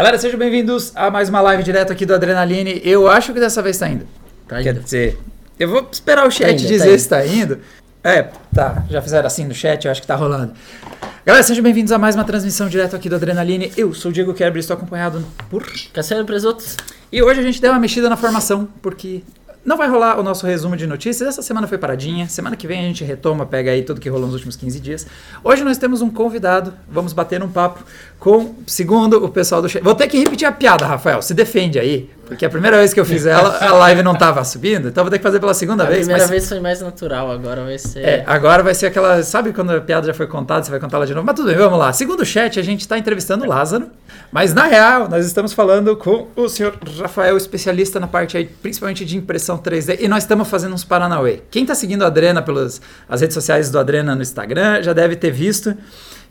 Galera, sejam bem-vindos a mais uma live direto aqui do Adrenaline. Eu acho que dessa vez tá indo. Tá Quer indo. dizer, eu vou esperar o chat Tá indo, dizer tá se tá indo. É, tá. Já fizeram assim no chat, eu acho que tá rolando. Galera, sejam bem-vindos a mais uma transmissão direto aqui do Adrenaline. Eu sou o Diego Kerber e estou acompanhado por. Cassiano Presoto. E hoje a gente deu uma mexida na formação, porque não vai rolar o nosso resumo de notícias. Essa semana foi paradinha. Semana que vem a gente retoma, pega aí tudo que rolou nos últimos 15 dias. Hoje nós temos um convidado. Vamos bater um papo com, segundo o pessoal do. Vou ter que repetir a piada, Rafael. Se defende aí. Porque a primeira vez que eu fiz ela, a live não tava subindo. Então vou ter que fazer pela segunda A vez. primeira mas- vez foi mais natural, agora vai ser. É, agora vai ser aquela. Sabe quando a piada já foi contada, você vai contar ela de novo? Mas tudo bem, vamos lá. Segundo o chat, a gente está entrevistando o Lázaro, mas na real, nós estamos falando com o senhor Rafael, especialista na parte aí, principalmente de impressão 3D, e nós estamos fazendo uns Paranauê. Quem está seguindo a Adrena pelas as redes sociais do Adrena no Instagram já deve ter visto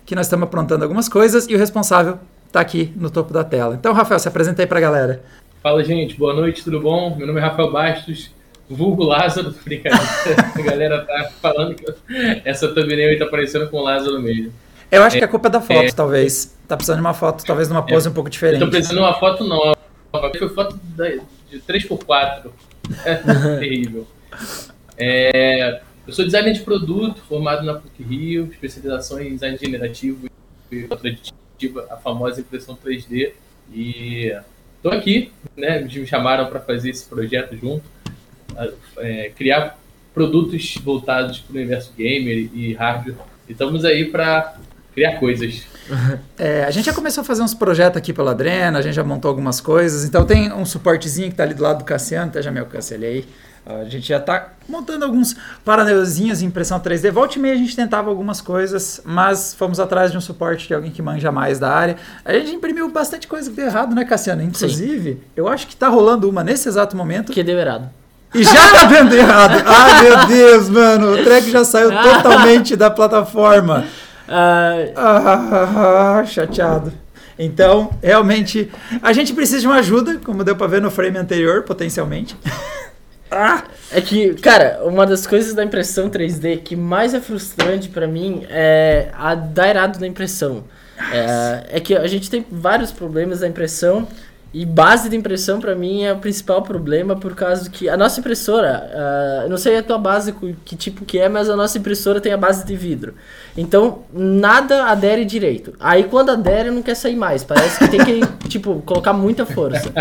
que nós estamos aprontando algumas coisas e o responsável está aqui no topo da tela. Então, Rafael, se apresenta aí para a galera. Fala, gente. Boa noite, tudo bom? Meu nome é Rafael Bastos, vulgo Lázaro. Brincadeira. A galera tá falando que essa thumbnail aí tá parecendo com o Lázaro mesmo. Eu acho que a culpa é da foto, é. talvez. Tá precisando de uma foto, talvez numa pose um pouco Eu diferente. tô precisando de uma foto nova. Foi foto de 3x4. É terrível. É, eu sou designer de produto, formado na PUC Rio, especialização em design generativo e aditiva, a famosa impressão 3D. E tô aqui, né? Me chamaram para fazer esse projeto junto, é, criar produtos voltados para o universo gamer e hardware. E estamos aí para criar coisas. É, a gente já começou a fazer uns projetos aqui pela Adrena, a gente já montou algumas coisas, então tem um suportezinho que tá ali do lado do Cassiano, até já me cancelei aí. A gente já tá montando alguns paraneuzinhos em impressão 3D. Volte e meia a gente tentava algumas coisas, mas fomos atrás de um suporte de alguém que manja mais da área. A gente imprimiu bastante coisa que deu errado, né, Cassiano? Inclusive, eu acho que tá rolando uma nesse exato momento Que deu errado. e já tá dando errado. Ai, meu Deus, mano, o track já saiu totalmente da plataforma. Ah, Ah, chateado. Então, realmente, a gente precisa de uma ajuda, como deu pra ver no frame anterior, potencialmente. Ah, é que, cara, uma das coisas da impressão 3D que mais é frustrante pra mim é a dar errado na impressão. É, é que a gente tem vários problemas da impressão e base de impressão pra mim é o principal problema por causa que a nossa impressora, eu não sei a tua base que tipo que é, mas a nossa impressora tem a base de vidro. Então nada adere direito. Aí quando adere não quer sair mais, parece que tem que tipo colocar muita força.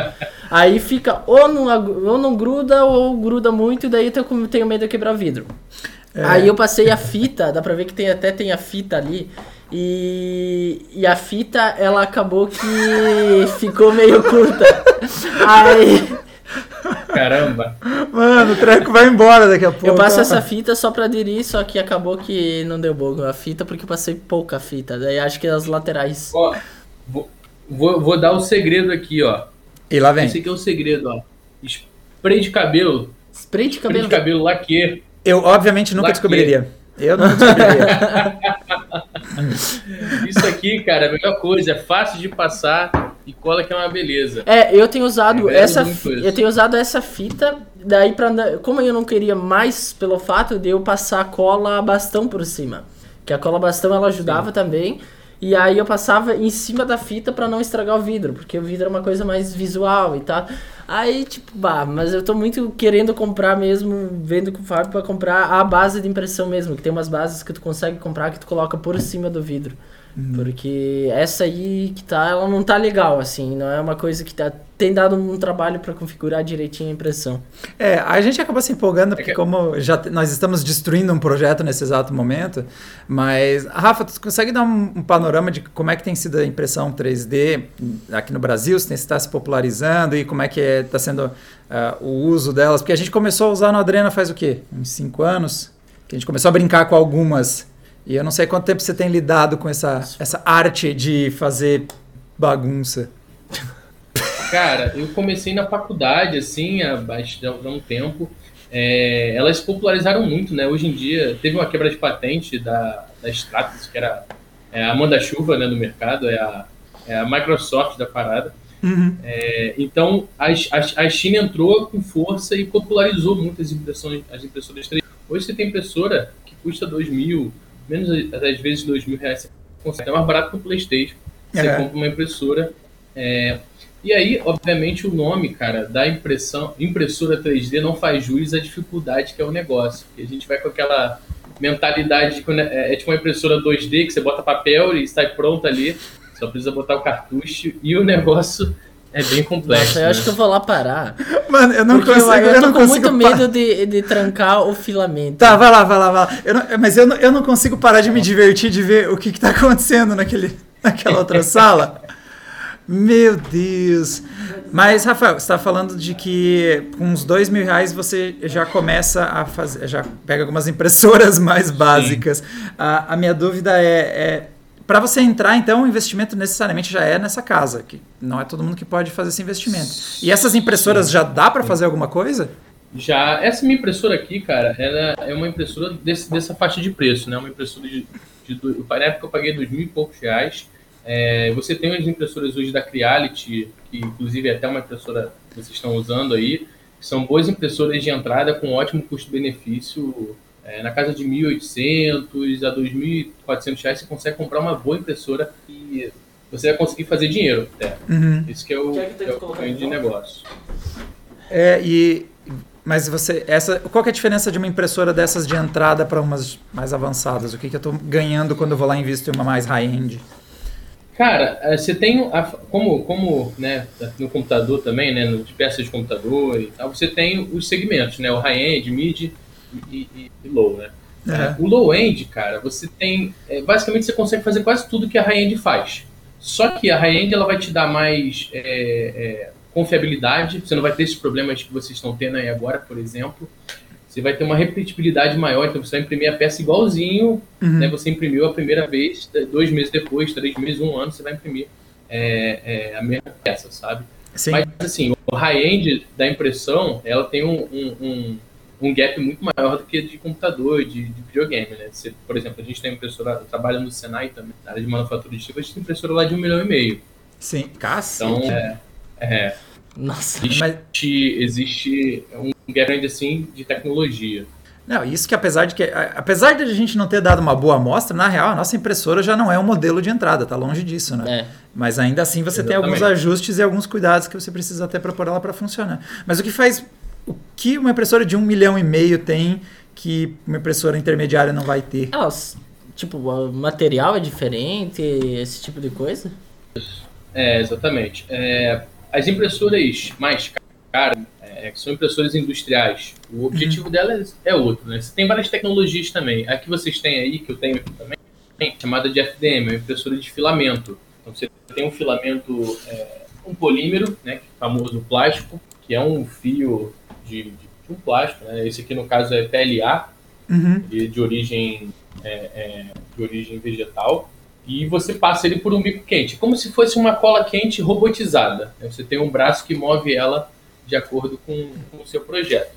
Aí fica ou não, ou não gruda ou gruda muito e daí eu tenho, tenho medo de quebrar vidro. É. Aí eu passei a fita, dá pra ver que tem até tem a fita ali. E, e a fita, ela acabou que ficou meio curta. Aí Caramba! mano, o treco vai embora daqui a pouco. eu passo essa fita só pra aderir, só que acabou que não deu bom a fita porque eu passei pouca fita. Daí acho que as laterais. Ó, vou, vou, vou dar o segredo aqui, ó. E lá vem. Esse aqui é o segredo, ó. Spray de cabelo. Spray de Spray cabelo. de cabelo laque. Eu, obviamente, nunca Laque. descobriria. Eu nunca descobriria. Isso aqui, cara, é a melhor coisa. É fácil de passar e cola que é uma beleza. É, eu tenho usado É, essa eu tenho usado essa fita, daí para como eu não queria mais pelo fato de eu passar cola bastão por cima, que a cola bastão ela ajudava também. E aí eu passava em cima da fita pra não estragar o vidro, porque o vidro é uma coisa mais visual e tal. Aí, tipo, bah, mas eu tô muito querendo comprar mesmo, vendo com o Fábio pra comprar a base de impressão mesmo, que tem umas bases que tu consegue comprar que tu coloca por cima do vidro. Porque essa aí que tá, ela não tá legal, assim, não é uma coisa que tá, tem dado um trabalho pra configurar direitinho a impressão. É, a gente acaba se empolgando, porque É que- como já nós estamos destruindo um projeto nesse exato momento, mas, Rafa, tu consegue dar um, um panorama de como é que tem sido a impressão 3D aqui no Brasil, se está se popularizando e como é que está sendo ah, o uso delas? Porque a gente começou a usar no Adrena faz o quê? Uns cinco anos? Que a gente começou a brincar com algumas. E eu não sei quanto tempo você tem lidado com essa, essa arte de fazer bagunça. Cara, eu comecei na faculdade, assim, há há um tempo. É, elas se popularizaram muito, né? Hoje em dia, teve uma quebra de patente da, da Stratus, que era é, a manda-chuva né, no mercado, é a, é a Microsoft da parada. Uhum. É, então, a, a, a China entrou com força e popularizou muito as impressões, as impressoras 3D. Hoje você tem impressora que custa 2 mil, menos às vezes 2 mil reais. Você consegue. É mais barato que o PlayStation. Você É. compra uma impressora É, e aí, obviamente, o nome, cara, da impressão, impressora 3D não faz jus à dificuldade que é o negócio. Porque a gente vai com aquela mentalidade de quando é, é tipo uma impressora 2D que você bota papel e sai pronto ali, só precisa botar o cartucho e o negócio é bem complexo. Nossa, eu né? acho que eu vou lá parar. Mano, eu não consigo. Eu, eu, eu tô com muito medo de, de trancar o filamento. Tá, vai lá, vai lá, vai lá. Eu não, mas eu não, eu não consigo parar de me divertir de ver o que, que tá acontecendo naquele, naquela outra sala. Meu Deus. Mas, Rafael, você está falando de que com uns dois mil reais você já começa a fazer, já pega algumas impressoras mais básicas. A, a, minha dúvida é, é para você entrar, então, o investimento necessariamente já é nessa casa, que não é todo mundo que pode fazer esse investimento. E essas impressoras já dá para fazer alguma coisa? Já. Essa minha impressora aqui, cara, ela é uma impressora desse, dessa faixa de preço, né? Uma impressora de, de, de na época eu paguei dois mil e poucos reais. É, você tem as impressoras hoje da Creality, que inclusive é até uma impressora que vocês estão usando aí, que são boas impressoras de entrada com ótimo custo-benefício. É, na casa de 1.800 a 2.400 reais você consegue comprar uma boa impressora e você vai conseguir fazer dinheiro até. Uhum. Isso que é o, que é o ganho de negócio. É, e mas você essa qual é a diferença de uma impressora dessas de entrada para umas mais avançadas? O que, que eu estou ganhando quando eu vou lá e invisto em uma mais high-end? Cara, é, você tem, a, como, como né, no computador também, né, nas peças de computador e tal, você tem os segmentos, né, o high-end, mid e, e, low, né. É. O low-end, cara, você tem, é, basicamente você consegue fazer quase tudo que a high-end faz. Só que a high-end ela vai te dar mais é, é, confiabilidade, você não vai ter esses problemas que vocês estão tendo aí agora, por exemplo você vai ter uma repetibilidade maior, então você vai imprimir a peça igualzinho, uhum. né? Você imprimiu a primeira vez, dois meses depois, três meses, um ano, você vai imprimir é, é, a mesma peça, sabe? Sim. Mas assim, o high-end da impressão, ela tem um, um, um, um, gap muito maior do que de computador, de, de videogame, né? Você, por exemplo, a gente tem impressora, trabalha no Senai também, na área de manufatura de tipo, a gente tem impressora lá de um milhão e meio. Sim, cacete. Então, é, é nossa, existe, mas... existe um gap assim de tecnologia. Não, isso que apesar de que apesar de a gente não ter dado uma boa amostra, na real a nossa impressora já não é um modelo de entrada, tá longe disso, né? É. Mas ainda assim você Exatamente. tem alguns ajustes e alguns cuidados que você precisa ter para pôr ela para funcionar. Mas o que faz o que uma impressora de um milhão e meio tem que uma impressora intermediária não vai ter? Elas, tipo, o material é diferente, esse tipo de coisa? É, exatamente. É, as impressoras mais caras, é, que são impressoras industriais, o objetivo uhum. delas é outro, né? Você tem várias tecnologias também. A que vocês têm aí, que eu tenho aqui também, chamada de FDM, é uma impressora de filamento. Então você tem um filamento, é, um polímero, né, é famoso plástico, que é um fio de, de, um plástico, né? Esse aqui no caso é PLA, uhum. de, de, origem é, é, de origem vegetal e você passa ele por um bico quente, como se fosse uma cola quente robotizada. Né? Você tem um braço que move ela de acordo com, com o seu projeto.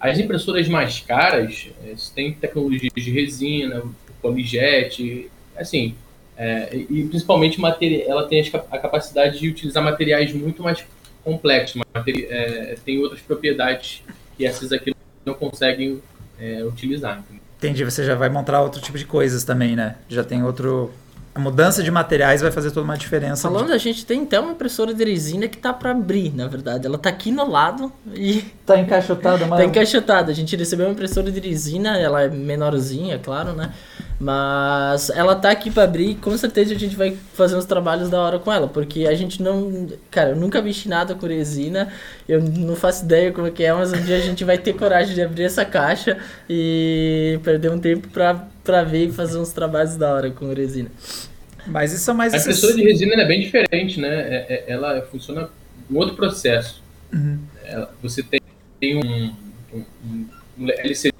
As impressoras mais caras é, têm tecnologias de resina, polijet, assim, é, e principalmente ela tem a capacidade de utilizar materiais muito mais complexos, materi é, tem outras propriedades que essas aqui não conseguem é, utilizar. Entendeu? Entendi, você já vai montar outro tipo de coisas também, né? Já tem outro. A mudança de materiais vai fazer toda uma diferença. Falando, de... a gente tem até uma impressora de resina que tá para abrir, na verdade. Ela tá aqui no lado e. Tá encaixotada, mas. tá encaixotada. A gente recebeu uma impressora de resina, ela é menorzinha, claro, né? Mas ela tá aqui para abrir e com certeza a gente vai fazer uns trabalhos da hora com ela, porque a gente não. Cara, eu nunca mexi nada com resina, eu não faço ideia como é que é, mas um dia a gente vai ter coragem de abrir essa caixa e perder um tempo pra, pra ver e fazer uns trabalhos da hora com resina. Mas isso é mais. A impressora de resina é bem diferente, né? É, é, ela funciona um outro processo. Uhum. Ela, você tem, tem um, um, um LCD,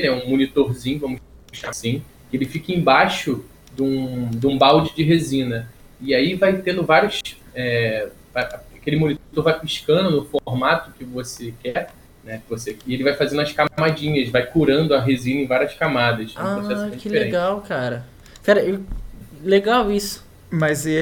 né? um monitorzinho, vamos chamar assim ele fica embaixo de um, de um balde de resina. E aí vai tendo vários. É, aquele monitor vai piscando no formato que você quer. Né, você, e ele vai fazendo as camadinhas, vai curando a resina em várias camadas. É um ah, que diferente. legal, cara. Cara, eu, legal isso. Mas e,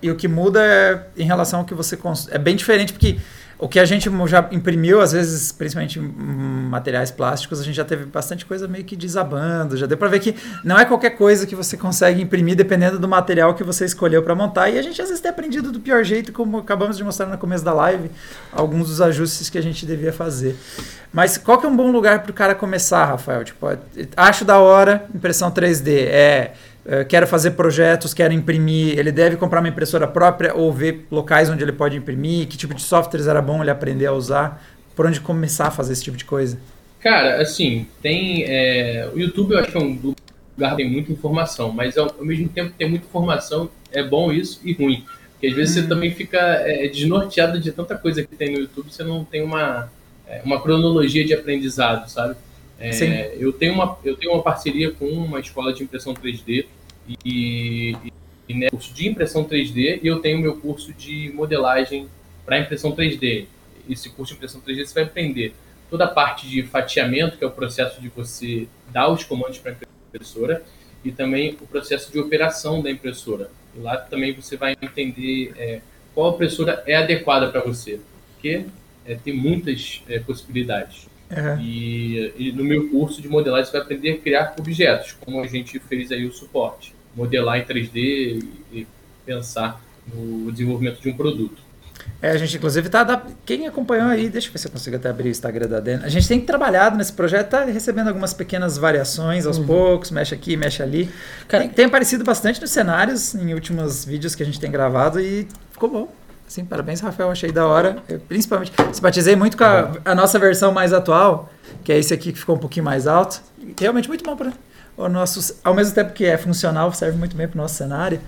e, o que muda é em relação ao que você. É bem diferente, porque o que a gente já imprimiu, às vezes, principalmente materiais plásticos, a gente já teve bastante coisa meio que desabando. Já deu para ver que não é qualquer coisa que você consegue imprimir dependendo do material que você escolheu para montar. E a gente às vezes tem aprendido do pior jeito, como acabamos de mostrar no começo da live, alguns dos ajustes que a gente devia fazer. Mas qual que é um bom lugar para o cara começar, Rafael? Tipo, acho da hora impressão 3D. É eh, quero fazer projetos, quero imprimir, ele deve comprar uma impressora própria ou ver locais onde ele pode imprimir, que tipo de softwares era bom ele aprender a usar, por onde começar a fazer esse tipo de coisa? Cara, assim, tem. É, o YouTube eu acho que é um lugar tem muita informação, mas ao, ao, mesmo tempo tem muita informação, é bom isso e ruim. Porque às vezes você uhum. também fica é, desnorteado de tanta coisa que tem no YouTube, você não tem uma, é, uma cronologia de aprendizado, sabe? É, eu, tenho uma, eu tenho uma parceria com uma escola de impressão 3D e, e, e né, curso de impressão 3D e eu tenho meu curso de modelagem para impressão 3D. Esse curso de impressão 3D você vai aprender toda a parte de fatiamento, que é o processo de você dar os comandos para a impressora, e também o processo de operação da impressora. E lá também você vai entender é, qual impressora é adequada para você, porque é, tem muitas é, possibilidades. Uhum. E, e, no meu curso de modelagem você vai aprender a criar objetos, como a gente fez aí o suporte. Modelar em 3D e, e pensar no desenvolvimento de um produto. É, a gente inclusive tá. Quem acompanhou aí, deixa eu ver se eu consigo até abrir o Instagram da Dena. A gente tem trabalhado nesse projeto, tá recebendo algumas pequenas variações aos uhum. poucos, mexe aqui, mexe ali. Cara, tem, tem aparecido bastante nos cenários em últimos vídeos que a gente tem gravado e ficou bom. Sim, parabéns, Rafael. Achei da hora. Eu, principalmente, simpatizei muito com a, a, nossa versão mais atual, que é esse aqui que ficou um pouquinho mais alto. Realmente muito bom para o nosso. Ao mesmo tempo que é funcional, serve muito bem para o nosso cenário.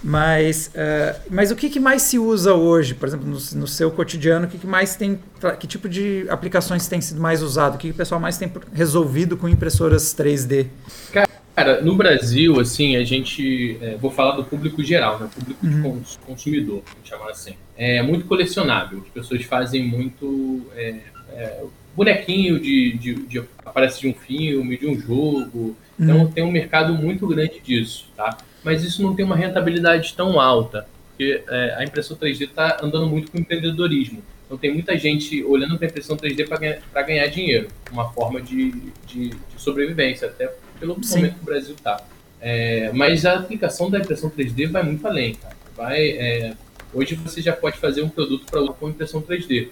Mas, uh, mas o que, que, mais se usa hoje, por exemplo, no, no seu cotidiano? O que, que, mais tem. Que tipo de aplicações tem sido mais usado? O que, que o pessoal mais tem resolvido com impressoras 3D? Cara, Cara, no Brasil, assim, a gente. É, vou falar do público geral, né? Público uhum. de consumidor, vamos chamar assim. É muito colecionável. As pessoas fazem muito. É, é, bonequinho de, de, de, aparece de um filme, de um jogo. Então uhum. tem um mercado muito grande disso, tá? Mas isso não tem uma rentabilidade tão alta, porque é, a impressão 3D está andando muito com empreendedorismo. Então tem muita gente olhando para a impressão 3D para ganhar, ganhar dinheiro, uma forma de, de, de sobrevivência, até pelo Sim. momento que o Brasil está. É, mas a aplicação da impressão 3D vai muito além, cara. Vai, é, hoje você já pode fazer um produto para com impressão 3D.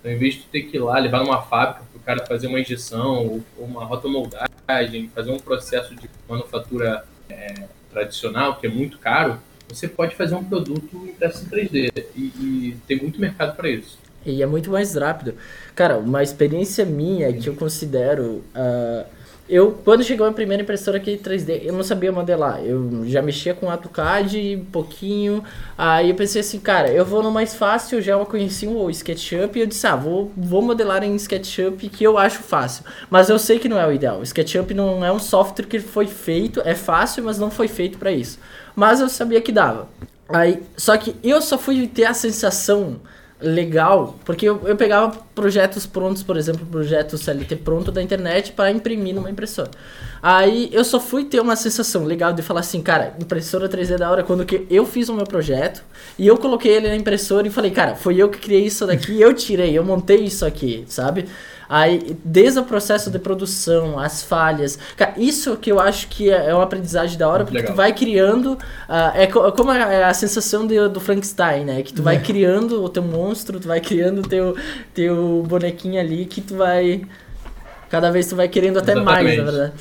Então, em vez de ter que ir lá levar numa fábrica para o cara fazer uma injeção ou uma rotomoldagem, fazer um processo de manufatura é, tradicional, que é muito caro, você pode fazer um produto impresso em 3D e, e tem muito mercado para isso. E é muito mais rápido. Cara, uma experiência minha que eu considero uh, eu, quando chegou a primeira impressora aqui 3D, eu não sabia modelar. Eu já mexia com AutoCAD um pouquinho. Aí eu pensei assim, cara, eu vou no mais fácil, já conheci o SketchUp e eu disse, ah, vou, vou modelar em SketchUp que eu acho fácil. Mas eu sei que não é o ideal. O SketchUp não é um software que foi feito, é fácil, mas não foi feito para isso. Mas eu sabia que dava. Aí, só que eu só fui ter a sensação legal, porque eu, eu pegava projetos prontos, por exemplo, projeto CLT pronto da internet para imprimir numa impressora. Aí eu só fui ter uma sensação legal de falar assim, cara, impressora 3D da hora quando que eu fiz o meu projeto e eu coloquei ele na impressora e falei, cara, foi eu que criei isso daqui, eu tirei, eu montei isso aqui, sabe? Aí, desde o processo de produção, as falhas. Cara, isso que eu acho que é, é uma aprendizagem da hora, porque Legal. tu vai criando. Uh, é, co como a, é a sensação de, do Frankenstein, né? Que tu vai é. criando o teu monstro, tu vai criando o teu, teu bonequinho ali, que tu vai. Cada vez tu vai querendo até Exatamente. mais, na verdade.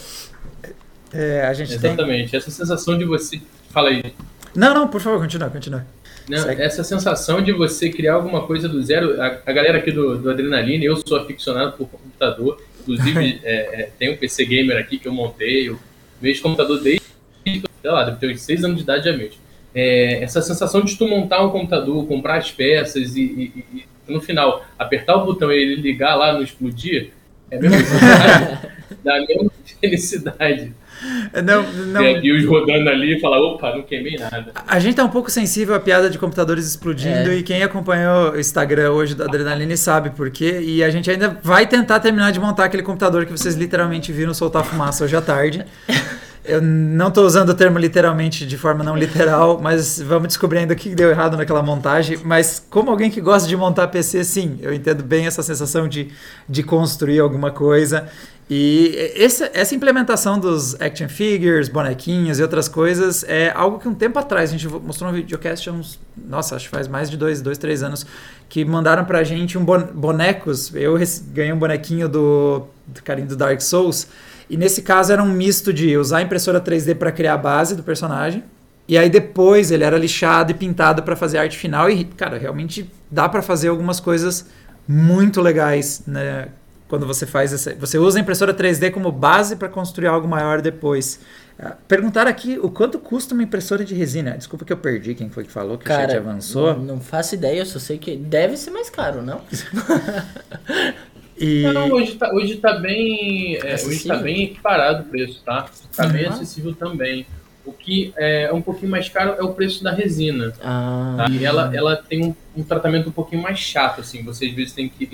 É, a gente Exatamente. Tem... Essa sensação de você. Fala aí. Não, não, por favor, continua, continua. Não, essa sensação de você criar alguma coisa do zero. A, a galera aqui do, do Adrenaline, eu sou aficionado por computador. Inclusive, é, é, tem um PC Gamer aqui que eu montei. Eu vejo computador desde, sei lá, deve ter uns 6 anos de idade já mesmo. É, essa sensação de tu montar um computador, comprar as peças e, e, e no final apertar o botão e ele ligar lá no explodir, é a mesma da mesma felicidade. Não, não... Tem aqui os rodando ali e fala, opa, não queimei nada. A gente tá um pouco sensível à piada de computadores explodindo é. e quem acompanhou o Instagram hoje da Adrenaline sabe por quê. E a gente ainda vai tentar terminar de montar aquele computador que vocês literalmente viram soltar fumaça hoje à tarde. Eu não estou usando o termo literalmente de forma não literal, mas vamos descobrir ainda o que deu errado naquela montagem. Mas como alguém que gosta de montar PC, sim, eu entendo bem essa sensação de, de construir alguma coisa. E essa, essa implementação dos action figures, bonequinhos e outras coisas é algo que um tempo atrás, a gente mostrou um videocast uns, nossa, acho que faz mais de dois, dois três anos, que mandaram pra gente um bonecos. Eu ganhei um bonequinho do, do carinho do Dark Souls. E nesse caso era um misto de usar a impressora 3D para criar a base do personagem. E aí depois ele era lixado e pintado para fazer arte final. E, cara, realmente dá para fazer algumas coisas muito legais, né? Quando você faz essa, você usa a impressora 3D como base para construir algo maior depois. Ah, perguntaram aqui o quanto custa uma impressora de resina. Desculpa que eu perdi quem foi que falou que Cara, o chat avançou. Não, não faço ideia, eu só sei que deve ser mais caro, não? E... Não, hoje tá, hoje tá bem. É, hoje tá bem equiparado o preço, tá? Tá uhum. bem acessível também. O que é um pouquinho mais caro é o preço da resina. Ah. Tá? E ela, ela tem um, um, tratamento um pouquinho mais chato, assim. Você às vezes tem que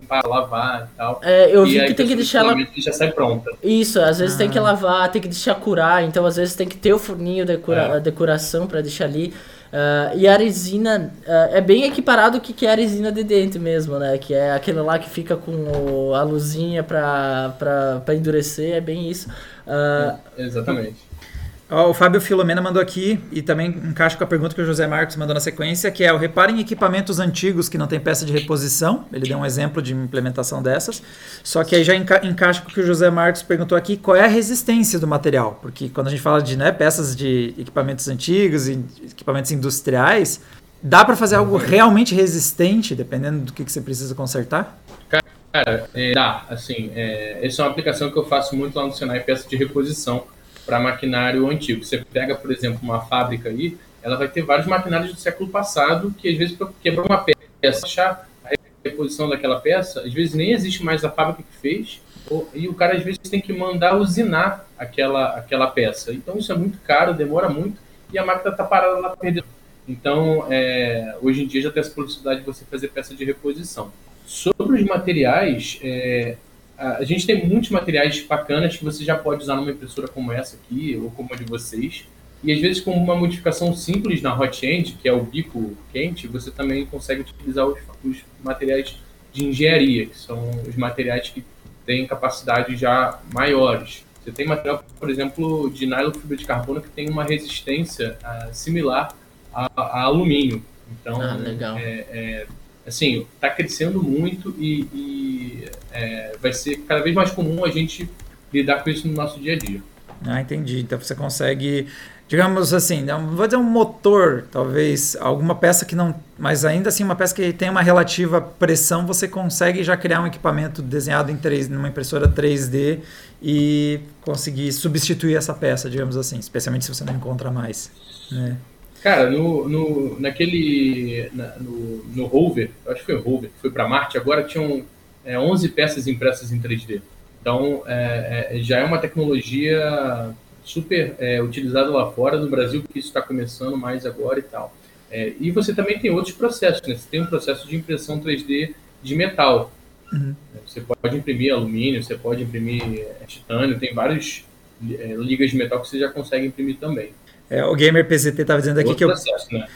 limpar, lavar e tal. É, eu vi que tem que deixar ela. já sai pronta. Isso, às vezes ah. tem que ah. lavar, tem que deixar curar. Então às vezes tem que ter o forninho de cura... é. decoração para deixar ali. Uh, e a resina uh, é bem equiparado o que, que é a resina de dente mesmo, né? Que é aquele lá que fica com o, a luzinha pra, pra, pra endurecer, é bem isso. Uh, é, exatamente. O Fábio Filomena mandou aqui e também encaixa com a pergunta que o José Marcos mandou na sequência, que é o repare em equipamentos antigos que não tem peça de reposição. Ele deu um exemplo de implementação dessas. Só que aí já enca encaixa com o que o José Marcos perguntou aqui, qual é a resistência do material? Porque quando a gente fala de né, peças de equipamentos antigos e equipamentos industriais, dá para fazer algo realmente resistente, dependendo do que, que você precisa consertar? Cara, é, dá. Assim, é, essa é uma aplicação que eu faço muito lá no Senai, peça de reposição para maquinário antigo. Você pega, por exemplo, uma fábrica aí, ela vai ter vários maquinários do século passado que às vezes para quebrar uma peça, achar a reposição daquela peça, às vezes nem existe mais a fábrica que fez, ou, e o cara às vezes tem que mandar usinar aquela, aquela peça. Então isso é muito caro, demora muito e a máquina está parada lá perdendo. Então, é, hoje em dia já tem essa possibilidade de você fazer peça de reposição. Sobre os materiais, é, a gente tem muitos materiais bacanas que você já pode usar numa impressora como essa aqui, ou como a de vocês. E às vezes com uma modificação simples na hot end, que é o bico quente, você também consegue utilizar os, os materiais de engenharia, que são os materiais que têm capacidades já maiores. Você tem material, por exemplo, de nylon fibra de carbono que tem uma resistência uh, similar a, a, alumínio. Então, ah, é, é, assim, está crescendo muito e, e é, vai ser cada vez mais comum a gente lidar com isso no nosso dia a dia. Ah, entendi. Então você consegue, digamos assim, não vou dizer um motor, talvez alguma peça que não, mas ainda assim uma peça que tem uma relativa pressão, você consegue já criar um equipamento desenhado em 3, numa impressora 3D e conseguir substituir essa peça, digamos assim, especialmente se você não encontra mais, né? Cara, no, no, naquele. Na, no, no rover, acho que foi rover, que foi para Marte, agora tinham é, 11 peças impressas em 3D. Então, é, é, já é uma tecnologia super é, utilizada lá fora, no Brasil, que isso está começando mais agora e tal. É, e você também tem outros processos, né? Você tem um processo de impressão 3D de metal. Uhum. Você pode imprimir alumínio, você pode imprimir é, titânio, tem vários ligas de metal que você já consegue imprimir também. É, o Gamer PZT estava dizendo aqui Outro que processo, eu, né?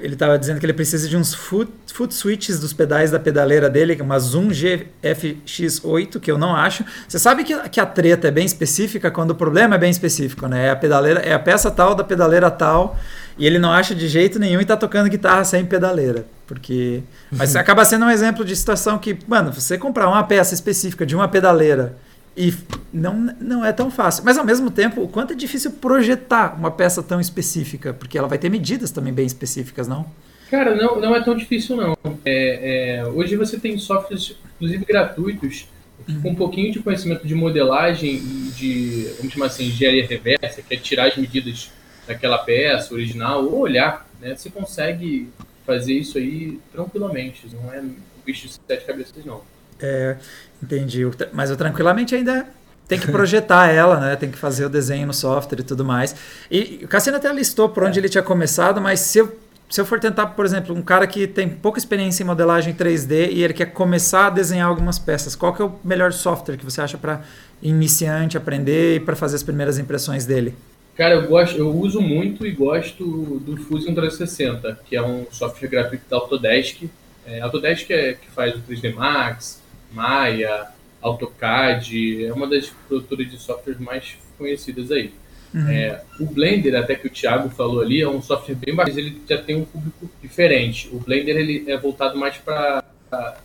ele estava dizendo que ele precisa de uns foot, foot switches dos pedais da pedaleira dele, uma Zoom GFX8, que eu não acho. Você sabe que, que a treta é bem específica quando o problema é bem específico, né? É a pedaleira, é a peça tal da pedaleira tal, e ele não acha de jeito nenhum e está tocando guitarra sem pedaleira, porque mas acaba sendo um exemplo de situação que, mano, você comprar uma peça específica de uma pedaleira e não, não é tão fácil. Mas ao mesmo tempo, o quanto é difícil projetar uma peça tão específica, porque ela vai ter medidas também bem específicas, não? Cara, não, não é tão difícil não. É, é, hoje você tem softwares, inclusive gratuitos, uhum. com um pouquinho de conhecimento de modelagem e de, vamos chamar assim, engenharia reversa, que é tirar as medidas daquela peça original ou olhar, né? Você consegue fazer isso aí tranquilamente. Não é um bicho de sete cabeças, não. É, entendi. Mas eu tranquilamente ainda tem que projetar ela, né? Tem que fazer o desenho no software e tudo mais. E o Cassino até listou por onde é. ele tinha começado, mas se eu, se eu for tentar, por exemplo, um cara que tem pouca experiência em modelagem 3D e ele quer começar a desenhar algumas peças, qual que é o melhor software que você acha para iniciante aprender e para fazer as primeiras impressões dele? Cara, eu gosto, eu uso muito e gosto do Fusion 360, que é um software gratuito da Autodesk. É, Autodesk é que faz o 3D Max, Maya, AutoCAD, é uma das produtoras de softwares mais conhecidas aí. Uhum. É, o Blender, até que o Thiago falou ali, é um software bem bacana, mas ele já tem um público diferente. O Blender ele é voltado mais para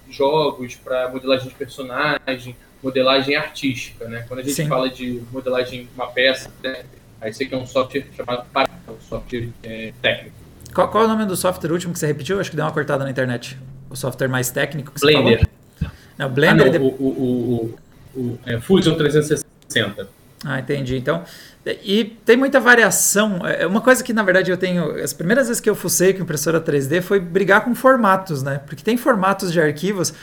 jogos, para modelagem de personagem, modelagem artística, né? Quando a gente Sim. fala de modelagem de uma peça, né? aí você quer um software chamado para um software é, técnico. Qual, qual, é o nome do software último que você repetiu? Acho que deu uma cortada na internet. O software mais técnico que Blender. você falou? Não, Blender. Ah, não, o, o, o, o, o é, Fusion 360. Ah, entendi. Então, e tem muita variação. É, é uma coisa que, na verdade, eu tenho. As primeiras vezes que eu fucei com impressora 3D foi brigar com formatos, né? Porque tem formatos de arquivos.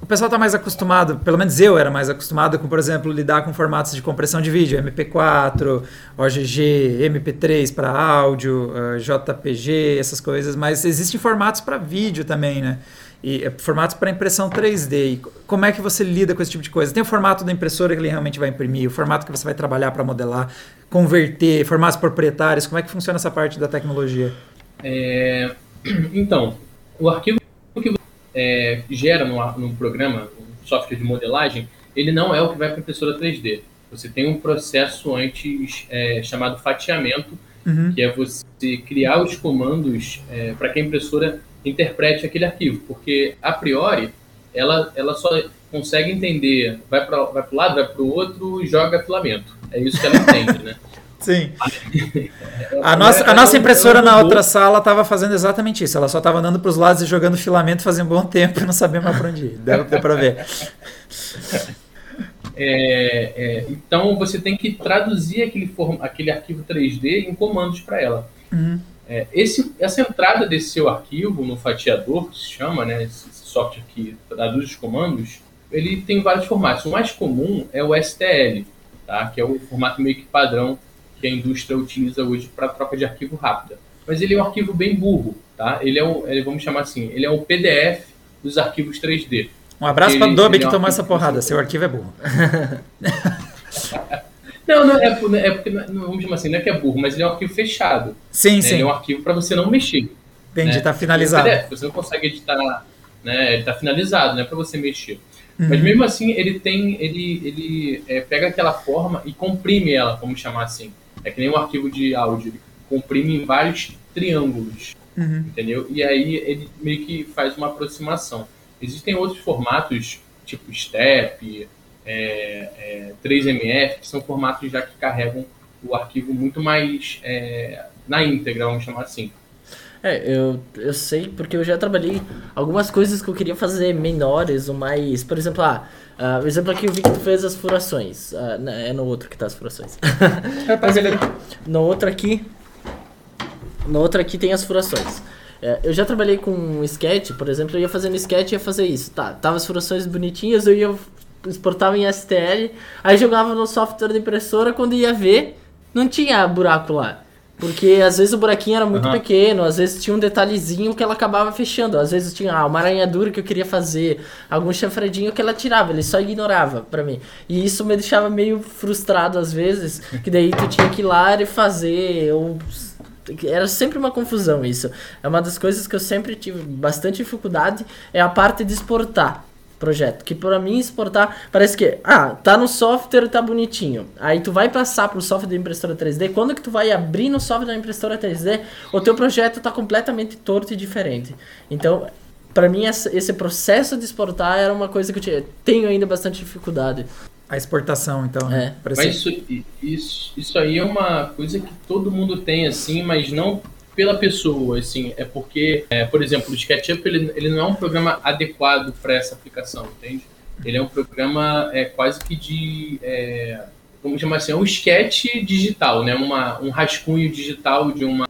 O pessoal está mais acostumado, pelo menos eu era mais acostumado com, por exemplo, lidar com formatos de compressão de vídeo, MP4, OGG, MP3 para áudio, uh, JPG, essas coisas. Mas existem formatos para vídeo também, né? E é, formatos para impressão 3D. E como é que você lida com esse tipo de coisa? Tem o formato da impressora que ele realmente vai imprimir, o formato que você vai trabalhar para modelar, converter, formatos proprietários. Como é que funciona essa parte da tecnologia? É, então, o arquivo que você é, gera no, no programa, no software de modelagem, ele não é o que vai para a impressora 3D. Você tem um processo antes é, chamado fatiamento, uhum. que é você criar os comandos é, para que a impressora interprete aquele arquivo, porque a priori ela, ela só consegue entender, vai para vai o lado, vai para o outro e joga filamento. É isso que ela entende, né? Sim. a nossa, a nossa impressora na outra sala estava fazendo exatamente isso. Ela só estava andando para os lados e jogando filamento fazia um bom tempo e não sabia mais para onde ir. Deu, deu para ver. É, é, então você tem que traduzir aquele, form, aquele arquivo 3D em comandos para ela. Uhum. É, esse, essa entrada desse seu arquivo no fatiador, que se chama, né, esse software que traduz os comandos, ele tem vários formatos. O mais comum é o STL, tá? que é o formato meio que padrão que a indústria utiliza hoje para troca de arquivo rápida. Mas ele é um arquivo bem burro, tá? Ele é o, ele, vamos chamar assim, ele é o PDF dos arquivos 3D. Um abraço para Adobe que é um tomou essa porrada. Seu arquivo é burro. Não, não é, é porque, não, vamos chamar assim, não é que é burro, mas ele é um arquivo fechado. Sim, né? sim. Ele é um arquivo para você não mexer. Entendi, está né? finalizado. PDF, você não consegue editar, né? Ele está finalizado, não é para você mexer. Uhum. Mas mesmo assim, ele tem, ele, ele é, pega aquela forma e comprime ela, vamos chamar assim. É que nem um arquivo de áudio, ele comprime em vários triângulos, uhum. entendeu? E aí ele meio que faz uma aproximação. Existem outros formatos, tipo STEP, é, é, 3MF, que são formatos já que carregam o arquivo muito mais é, na íntegra, vamos chamar assim. É, eu, eu sei porque eu já trabalhei algumas coisas que eu queria fazer menores ou mais. Por exemplo, ah, uh, o exemplo aqui eu vi que tu fez as furações. Uh, é no outro que tá as furações. É, Mas ele, no outro aqui. No outro aqui tem as furações. É, eu já trabalhei com um sketch, por exemplo, eu ia fazendo sketch e ia fazer isso. Tá, tava as furações bonitinhas, eu ia exportava em STL, aí jogava no software da impressora, quando ia ver, não tinha buraco lá. Porque às vezes o buraquinho era muito uhum. pequeno, às vezes tinha um detalhezinho que ela acabava fechando, às vezes tinha ah, uma aranhadura que eu queria fazer, algum chanfredinho que ela tirava, ele só ignorava para mim. E isso me deixava meio frustrado às vezes, que daí tu tinha que ir lá e fazer, ou era sempre uma confusão isso. É uma das coisas que eu sempre tive bastante dificuldade, é a parte de exportar projeto. Que para mim exportar parece que, ah, tá no software, tá bonitinho. Aí tu vai passar pro software da impressora 3D, quando que tu vai abrir no software da impressora 3D, o teu projeto tá completamente torto e diferente. Então, para mim esse processo de exportar era uma coisa que eu tinha, tenho ainda bastante dificuldade. A exportação, então. É. Mas isso, isso, isso aí é uma coisa que todo mundo tem, assim, mas não pela pessoa, assim, é porque, é, por exemplo, o SketchUp ele, ele não é um programa adequado para essa aplicação, entende? Ele é um programa é, quase que de, é, vamos chamar assim, é um sketch digital, né? Uma, um rascunho digital de uma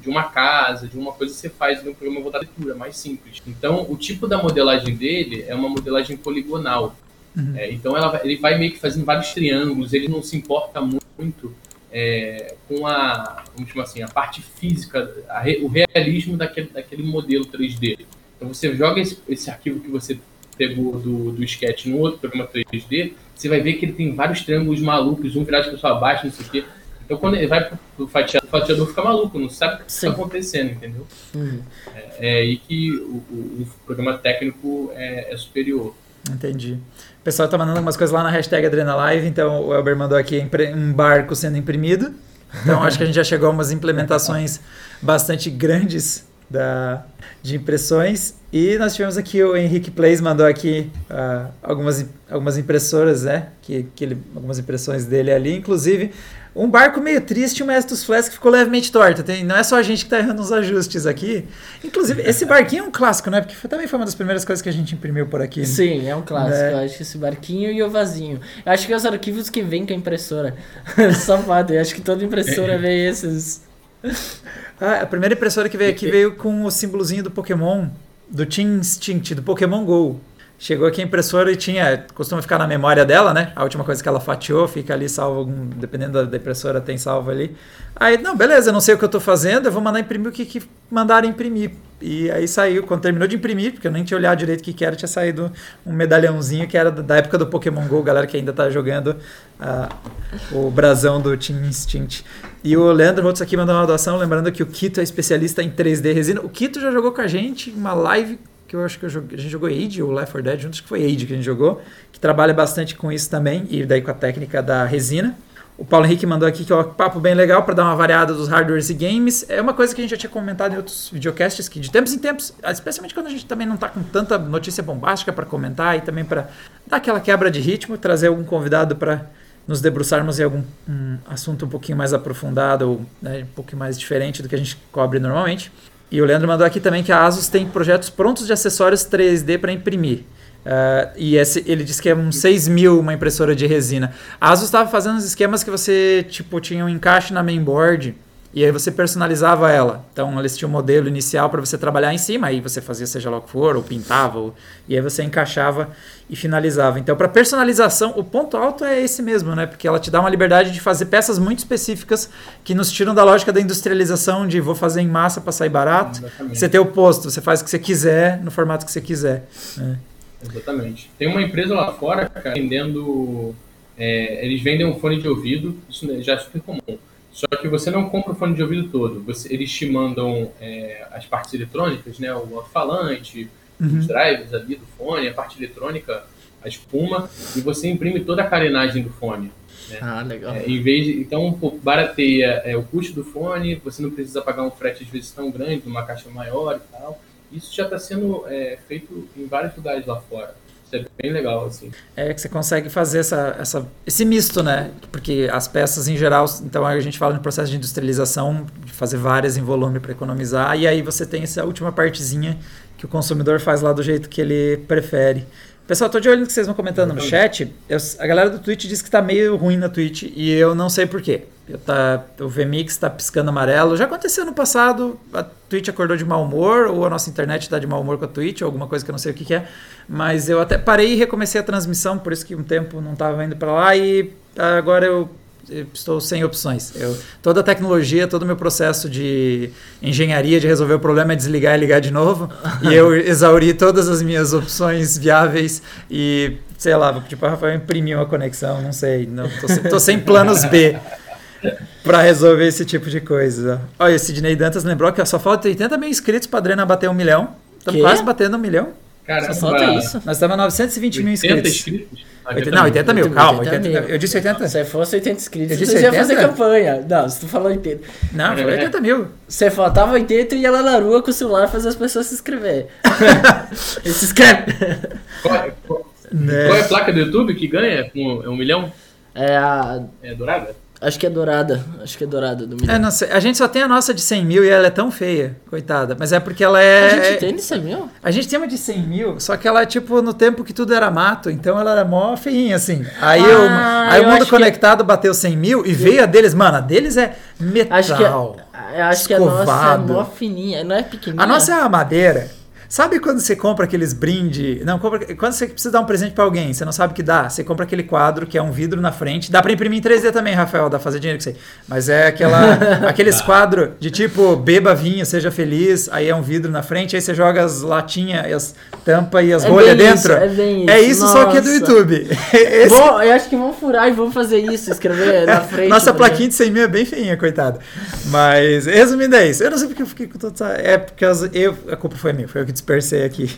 de uma casa, de uma coisa que você faz no programa voltado à leitura, mais simples. Então, o tipo da modelagem dele é uma modelagem poligonal. Uhum. É, então, ela, ele vai meio que fazendo vários triângulos, ele não se importa muito é, com a, vamos chamar assim, a parte física, a, o realismo daquele, daquele modelo 3D. Então você joga esse, esse arquivo que você pegou do, do Sketch no outro programa 3D, você vai ver que ele tem vários triângulos malucos, um virado de pessoa abaixo, não sei o quê. Então quando ele vai pro fatiador, o fatiador fica maluco, não sabe o que está acontecendo, entendeu? Uhum. É, é, aí que o, o, o programa técnico é, é, superior. Entendi. O pessoal tá mandando algumas coisas lá na hashtag AdrenaLive, então o Elber mandou aqui um barco sendo imprimido. Então acho que a gente já chegou a umas implementações bastante grandes da, de impressões. E nós tivemos aqui o Henrique Plays mandou aqui uh, algumas, algumas impressoras, né? Que, que ele, algumas impressões dele ali. Inclusive, um barco meio triste, o Mestus Flask ficou levemente torto. Tem, não é só a gente que está errando os ajustes aqui. Inclusive, esse barquinho é um clássico, né? Porque foi, também foi uma das primeiras coisas que a gente imprimiu por aqui. Né? Sim, é um clássico. É. Eu acho que esse barquinho e o vasinho. Eu acho que é os arquivos que vêm com a impressora. Safado, eu acho que toda impressora vem esses. Ah, a primeira impressora que veio aqui veio com o símbolozinho do Pokémon, do Team Instinct, do Pokémon GO. Chegou aqui a impressora e tinha, costuma ficar na memória dela, né? A última coisa que ela fatiou, fica ali salvo, dependendo da impressora, tem salvo ali. Aí, não, beleza, eu não sei o que eu estou fazendo, eu vou mandar imprimir o que, que mandaram imprimir. E aí saiu, quando terminou de imprimir, porque eu nem tinha olhado direito o que, que era, tinha saído um medalhãozinho que era da época do Pokémon GO, galera que ainda está jogando uh, o brasão do Team Instinct. E o Leandro Rotz aqui mandou uma doação, lembrando que o Kito é especialista em 3D resina. O Kito já jogou com a gente uma live que eu acho que eu joguei, a gente jogou Age ou Left 4 Dead juntos, que foi Age que a gente jogou, que trabalha bastante com isso também, e daí com a técnica da resina. O Paulo Henrique mandou aqui que é um papo bem legal para dar uma variada dos hardwares e games. É uma coisa que a gente já tinha comentado em outros videocasts, que de tempos em tempos, especialmente quando a gente também não está com tanta notícia bombástica para comentar e também para dar aquela quebra de ritmo, trazer algum convidado para nos debruçarmos em algum um assunto um pouquinho mais aprofundado ou né, um pouquinho mais diferente do que a gente cobre normalmente. E o Leandro mandou aqui também que a Asus tem projetos prontos de acessórios 3D para imprimir. Uh, e esse, ele disse que é uns 6 mil uma impressora de resina. A Asus estava fazendo uns esquemas que você tipo tinha um encaixe na mainboard e aí você personalizava ela. Então eles tinham um modelo inicial para você trabalhar em cima, aí você fazia seja lá o que for, ou pintava, ou, e aí você encaixava e finalizava. Então para personalização, o ponto alto é esse mesmo, né? Porque ela te dá uma liberdade de fazer peças muito específicas que nos tiram da lógica da industrialização de vou fazer em massa para sair barato. Exatamente. Você tem o posto, você faz o que você quiser no formato que você quiser. Né? Exatamente. Tem uma empresa lá fora, cara, vendendo. É, eles vendem um fone de ouvido, isso já é super comum só que você não compra o fone de ouvido todo. Você, eles te mandam é, as partes eletrônicas, né? O alto-falante, uhum. os drivers ali do fone, a parte eletrônica, a espuma, e você imprime toda a carenagem do fone. Né? Ah, legal. É, em vez de, então, barateia é, o custo do fone, você não precisa pagar um frete às vezes tão grande, numa caixa maior e tal. Isso já está sendo é, feito em vários lugares lá fora é bem legal, assim. É que você consegue fazer essa, essa, esse misto, né? Porque as peças em geral, então a gente fala no processo de industrialização, de fazer várias em volume para economizar, e aí você tem essa última partezinha que o consumidor faz lá do jeito que ele prefere. Pessoal, tô de olho no que vocês vão comentando no chat. Eu, a galera do Twitch diz que tá meio ruim na Twitch e eu não sei porquê. Tá, o VMix tá piscando amarelo. Já aconteceu no passado, a Twitch acordou de mau humor, ou a nossa internet tá de mau humor com a Twitch, ou alguma coisa que eu não sei o que, que é. Mas eu até parei e recomecei a transmissão, por isso que um tempo não tava indo para lá e agora eu estou sem opções. Eu, toda a tecnologia, todo o meu processo de engenharia de resolver o problema é desligar e ligar de novo. e eu exauri todas as minhas opções viáveis e, sei lá, vou pedir para Rafael imprimir uma conexão, não sei. Não, tô, sem, tô sem planos B para resolver esse tipo de coisa. Olha, o Sidney Dantas lembrou que só falta 80 mil inscritos para a Adrena bater um milhão. Estamos quase batendo um milhão. Cara, só falta isso. Nós estamos a 920 mil inscritos. inscritos? 80, não, 80 mil, calma. 80 80, mil. Eu disse 80. Se fosse 80 inscritos, eu você 80? ia fazer campanha. Não, se tu falou 80. Não, foi 80 mil. Você faltava 80 e ia lá na rua com o celular fazer as pessoas se inscrever. se inscreve. Qual, é, qual, né? qual, é a placa do YouTube que ganha? Um, é um milhão? É a. É dourada? Acho que é dourada. Acho que é dourada do milhão. É, não sei. A gente só tem a nossa de 100 mil e ela é tão feia, coitada. Mas é porque ela é. A gente tem de 100 mil? A gente tem uma de 100 mil, só que ela é tipo no tempo que tudo era mato, então ela era mó feinha, assim. Aí, ah, eu, aí o mundo conectado que... bateu 100 mil e veio a deles. Mano, a deles é metal. Acho que, é, acho que a nossa é mó fininha, não é pequenininha. A nossa é a madeira. Sabe quando você compra aqueles brinde? Não, compra, quando você precisa dar um presente para alguém, você não sabe o que dá. Você compra aquele quadro que é um vidro na frente. Dá para imprimir em 3D também, Rafael, dá pra fazer dinheiro com isso aí. Mas é aquela, aqueles quadros de tipo, beba vinho, seja feliz. Aí é um vidro na frente, aí você joga as latinhas, as tampas e as É rolhas dentro. isso, é bem É isso, isso, só que é do nossa. YouTube. Esse- Vou- eu acho que vão furar e vão fazer isso, escrever na frente. Nossa né? plaquinha de 100 mil é bem feinha, coitado. Mas, resumindo, é isso. Eu não sei porque eu fiquei com toda essa. É porque eu, a culpa foi minha, foi eu que dispersei aqui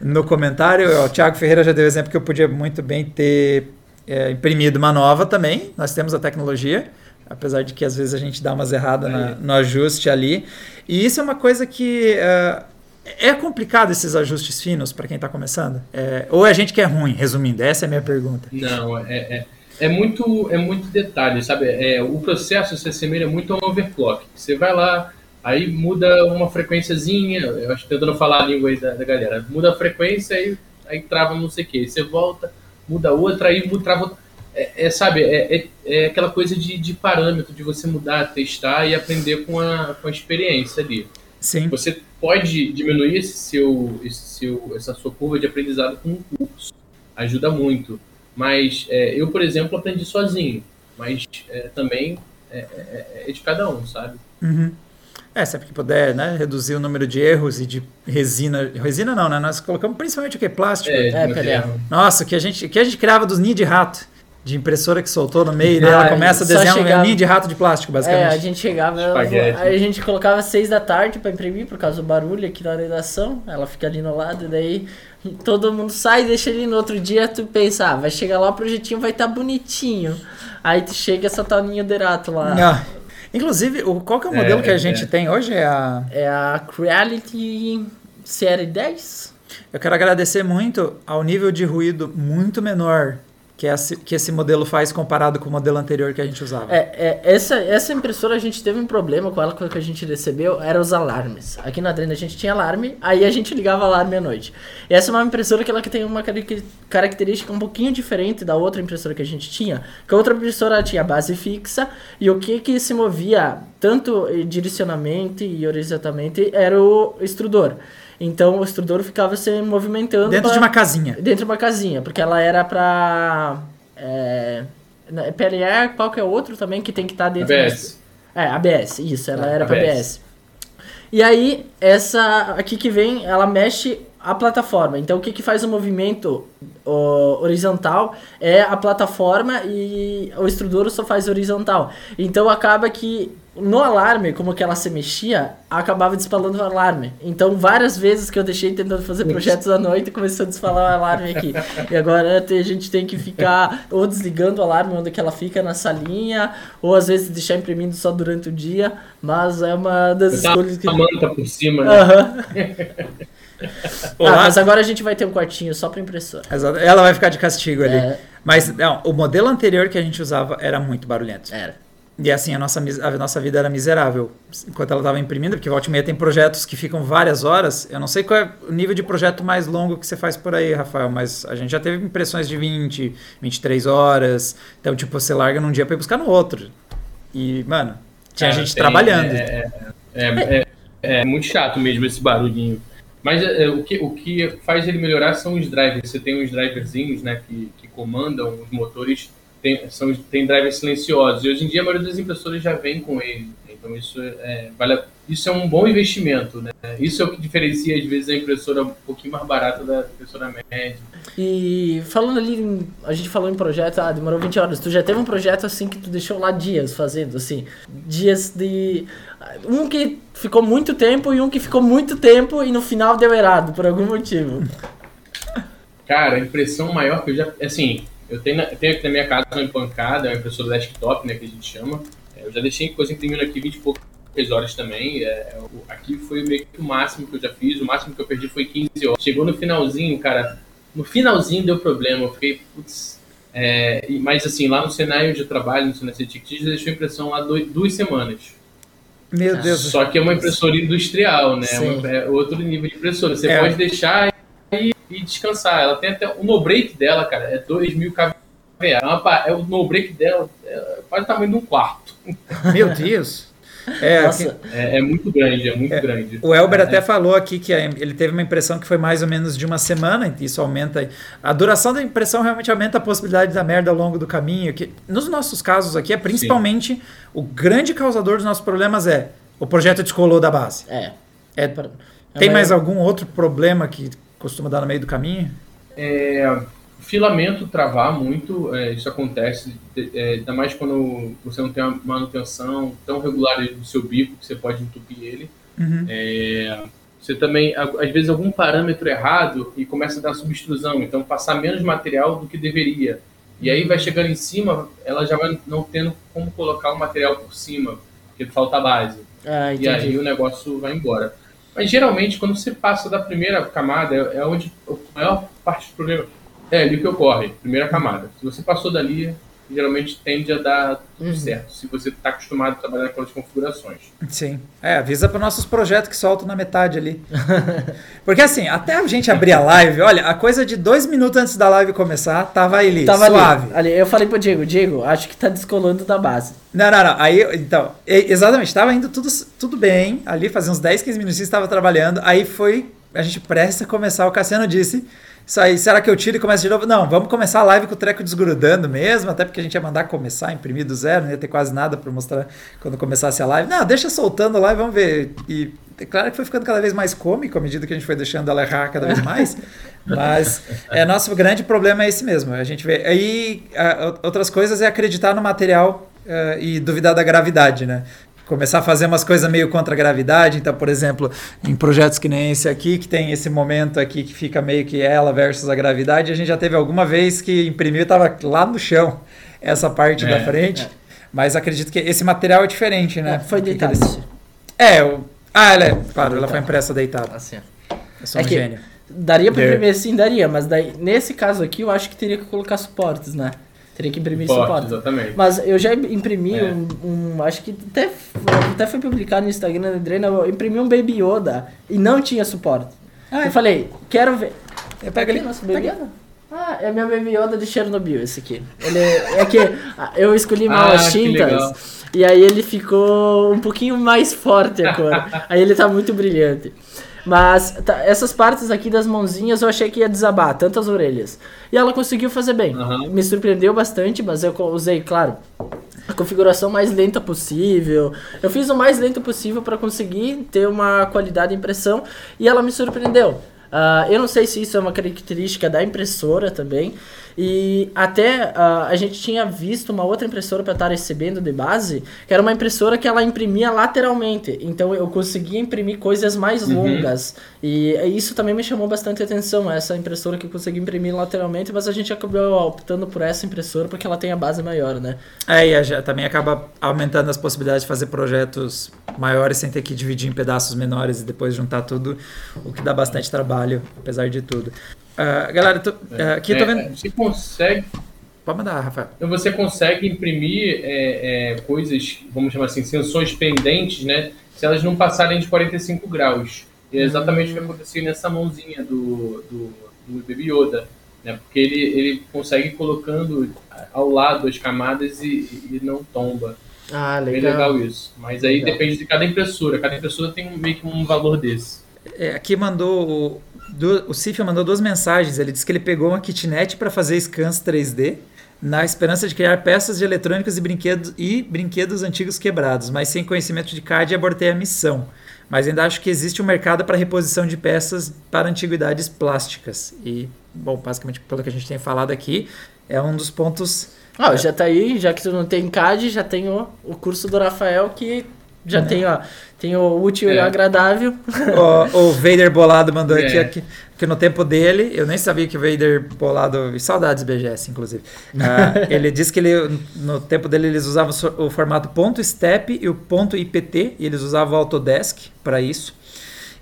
no comentário. O Thiago Ferreira já deu exemplo que eu podia muito bem ter é, imprimido uma nova também. Nós temos a tecnologia, apesar de que às vezes a gente dá umas erradas na- no ajuste ali. E isso é uma coisa que. é, é complicado esses ajustes finos para quem está começando? É, ou é a gente que é ruim, resumindo? Essa é a minha pergunta. Não, é, é, é muito é muito detalhe, sabe? É, o processo se assemelha muito a um overclock. Você vai lá, aí muda uma frequênciazinha, eu acho que tentando falar a língua aí da, da galera, muda a frequência, aí, aí trava não sei o que, você volta, muda outra, aí muda, trava outra. É, é, sabe, é, é, é aquela coisa de, de parâmetro, de você mudar, testar e aprender com a, com a experiência ali. Sim. Você pode diminuir esse seu, esse seu, essa sua curva de aprendizado com um curso. Ajuda muito. Mas é, eu, por exemplo, aprendi sozinho. Mas é, também é, é- é de cada um, sabe? Uhum. É, sempre que puder, né? Reduzir o número de erros e de resina. Resina não, né? Nós colocamos principalmente o que? Plástico. É, pera. Deus. Nossa, o que a gente, o que a gente criava dos ninhos de rato. De impressora que soltou no meio, e daí Ah, ela começa a só desenhar um chegava- ninho de rato de plástico, É, basicamente. a gente chegava, a gente colocava seis da tarde pra imprimir por causa do barulho aqui na redação. Ela fica ali no lado, e daí todo mundo sai, deixa ali no outro dia, tu pensa, ah, vai chegar lá, o projetinho vai estar bonitinho. Aí tu chega essa tal ninho de rato lá. Ah. Inclusive, o, qual que é o É, modelo que a é, gente é. tem hoje? É a... É a Creality Série 10? Eu quero agradecer muito ao nível de ruído muito menor que esse, que esse modelo faz comparado com o modelo anterior que a gente usava. É, é, essa, essa impressora a gente teve um problema com ela quando a gente recebeu, era os alarmes. Aqui na Drena a gente tinha alarme, aí a gente ligava alarme à noite. E essa é uma impressora que ela que tem uma característica um pouquinho diferente da outra impressora que a gente tinha. Que a outra impressora tinha base fixa e o que que se movia tanto eh, direcionalmente e horizontalmente era o extrudor. Então o extrudor ficava se movimentando Dentro pra- de uma casinha. Dentro de uma casinha, porque ela era pra. É, na- PLR, qual que é o outro também que tem que estar dentro ABS. É, ABS, isso, ela Ah, era pra ABS. ABS. E aí, essa aqui que vem, ela mexe a plataforma. Então, o que, que faz o movimento ó, horizontal é a plataforma e o extrudor só faz horizontal. Então, acaba que no alarme, como que ela se mexia, acabava desfalando o alarme. Então, várias vezes que eu deixei tentando fazer projetos à noite, começou a desfalar o alarme aqui. E agora a gente tem que ficar ou desligando o alarme onde que ela fica na salinha, ou às vezes deixar imprimindo só durante o dia. Mas é uma das Botar escolhas que. uma manta por cima, né? Aham. Olá. Ah, mas agora a gente vai ter um quartinho só pra impressora. Exato. Ela vai ficar de castigo ali. É. Mas não, o modelo anterior que a gente usava era muito barulhento. Era. E assim, a nossa, a nossa vida era miserável enquanto ela estava imprimindo, porque volta e meia tem projetos que ficam várias horas. Eu não sei qual é o nível de projeto mais longo que você faz por aí, Rafael, mas a gente já teve impressões de 20, 23 horas. Então, tipo, você larga num dia para ir buscar no outro. E, mano, tinha Cara, gente tem- trabalhando. É, é, é, é- é muito chato mesmo esse barulhinho. Mas é, o, que, o que faz ele melhorar são os drivers. Você tem uns driverzinhos né, que, que comandam os motores, tem, são, tem drivers silenciosos. E hoje em dia a maioria das impressoras já vem com ele. Então isso é, vale, a- isso é um bom investimento. Né? Isso é o que diferencia, às vezes, a impressora um pouquinho mais barata da impressora média. E falando ali, a gente falou em projeto, ah, demorou 20 horas. Tu já teve um projeto assim que tu deixou lá dias fazendo, assim? Dias de. Um que ficou muito tempo e um que ficou muito tempo e no final deu errado, por algum motivo. Cara, a impressão maior que eu já. Assim, eu tenho, eu tenho aqui na minha casa uma empancada, uma impressora desktop, né, que a gente chama. É, Eu já deixei coisa imprimindo aqui 20 e poucas horas também. É, aqui foi meio que o máximo que eu já fiz, o máximo que eu perdi foi 15 horas. Chegou no finalzinho, cara. No finalzinho deu problema. Eu fiquei, putz. É, mas assim, lá no onde eu trabalho, no Senai CTX, deixou a impressão lá dois, duas semanas. Meu Deus do Só que é uma impressora industrial, né? É uma- É outro nível de impressora. Você É. pode deixar e, e descansar. Ela tem até o no break dela, cara, é 2000 kVA. É uma é o no break dela é quase o tamanho de um quarto. Meu Deus. É, Nossa. É, é muito grande, é muito grande. o Elber É, até falou aqui que a- ele teve uma impressão que foi mais ou menos de uma semana, isso aumenta. A duração da impressão realmente aumenta a possibilidade da merda ao longo do caminho. Que, nos nossos casos aqui, é principalmente o grande causador dos nossos problemas é o projeto descolou da base. É. É, Pra- tem é mais algum outro problema que costuma dar no meio do caminho? É, filamento travar muito, é, isso acontece, é, ainda mais quando você não tem uma manutenção tão regular do seu bico que você pode entupir ele. Uhum. É, você também, às vezes, algum parâmetro errado e começa a dar subextrusão, então passar menos material do que deveria. E aí vai chegando em cima, ela já vai não tendo como colocar o material por cima, porque falta base. Ah, E aí o negócio vai embora. Mas geralmente, quando você passa da primeira camada, é é onde a maior parte do problema é ali que ocorre, primeira camada. Se você passou dali, geralmente tende a dar tudo Uhum. certo, se você está acostumado a trabalhar com as configurações. Sim. É, avisa para nossos projetos que soltam na metade ali. Porque assim, até a gente abrir a live, olha, a coisa de dois minutos antes da live começar, tava ali, Tava suave. ali, ali. Eu falei pro Diego, Diego, acho que tá descolando da base. Não, não, não. Aí, então, exatamente, tava indo tudo, tudo bem. Ali, fazia uns 10, 15 minutos, estava trabalhando. Aí foi, a gente presta a começar, o Cassiano disse. Isso aí, será que eu tiro e começo de novo? Não, vamos começar a live com o treco desgrudando mesmo, até porque a gente ia mandar começar, imprimir do zero, não ia ter quase nada para mostrar quando começasse a live. Não, deixa soltando lá e vamos ver. E é claro que foi ficando cada vez mais cômico à medida que a gente foi deixando ela errar cada vez mais. Mas é, nosso grande problema é esse mesmo. A gente vê. Aí a- outras coisas é acreditar no material eh, e duvidar da gravidade, né? Começar a fazer umas coisas meio contra a gravidade. Então, por exemplo, em projetos que nem esse aqui, que tem esse momento aqui que fica meio que ela versus a gravidade, a gente já teve alguma vez que imprimiu e estava lá no chão essa parte É, da frente. Mas acredito que esse material é diferente, né? É, foi deitado. eles- É, o... ah, ela é, claro, ela foi impressa deitada. Assim. Eu sou É um que- gênio. Daria pra There. imprimir assim, daria, mas daí, nesse caso aqui, eu acho que teria que colocar suportes, né? Teria que imprimir Forte, suportes. exatamente. Mas eu já imprimi É. um, um- Acho que até, até foi publicado no Instagram da Drena. Eu imprimi um Baby Yoda e não tinha suporte. Ah, eu falei, quero ver. é, pega ali. nosso Baby. Yoda. Ah, é meu Baby Yoda de Chernobyl, esse aqui. Ele é que ah, eu escolhi mal Ah, as que tintas e aí ele ficou um pouquinho mais forte a cor. aí ele tá muito brilhante. Mas tá, essas partes aqui das mãozinhas eu achei que ia desabar, tantas orelhas. E ela conseguiu fazer bem. Aham. Me surpreendeu bastante, mas eu usei, claro, a configuração mais lenta possível. Eu fiz o mais lento possível para conseguir ter uma qualidade de impressão e ela me surpreendeu. Ah, eu não sei se isso é uma característica da impressora também. E até ah, a gente tinha visto uma outra impressora para estar recebendo de base, que era uma impressora que ela imprimia lateralmente. Então eu conseguia imprimir coisas mais Uhum. longas. E isso também me chamou bastante atenção, essa impressora que conseguia imprimir lateralmente, mas a gente acabou optando por essa impressora porque ela tem a base maior, né? É, e também acaba aumentando as possibilidades de fazer projetos maiores sem ter que dividir em pedaços menores e depois juntar tudo, o que dá bastante trabalho, apesar de tudo. Ah, galera, tô- ah, aqui eu tô É, vendo. Você consegue, Pode mandar, Rafael. você consegue imprimir é, é, coisas, vamos chamar assim, sanções pendentes, né? Se elas não passarem de 45 graus. E é exatamente o que aconteceu nessa mãozinha do, do, do Baby Yoda. Né? Porque ele, ele consegue ir colocando ao lado as camadas e, e não tomba. Ah, É bem legal isso. Mas aí Legal. depende de cada impressora. Cada impressora tem meio que um valor desse. É, aqui mandou. O, du- o Cifia mandou duas mensagens. Ele disse que ele pegou uma kitnet para fazer scans 3D, na esperança de criar peças de eletrônicos e brinquedos, e brinquedos antigos quebrados, mas sem conhecimento de CAD abortei a missão. Mas ainda acho que existe um mercado para reposição de peças para antiguidades plásticas. E, bom, basicamente, pelo que a gente tem falado aqui, é um dos pontos. Ah, já tá aí, já que tu não tem CAD, já tem o, o curso do Rafael que já Né? tem, ó, tem o útil e É. o agradável. o, o Vader Bolado mandou aqui, É. aqui que no tempo dele, eu nem sabia que o Vader Bolado. Saudades BGS, inclusive. Ah, ele disse que ele, no tempo dele eles usavam o formato ponto .step e o ponto .ipt, e eles usavam o Autodesk para isso.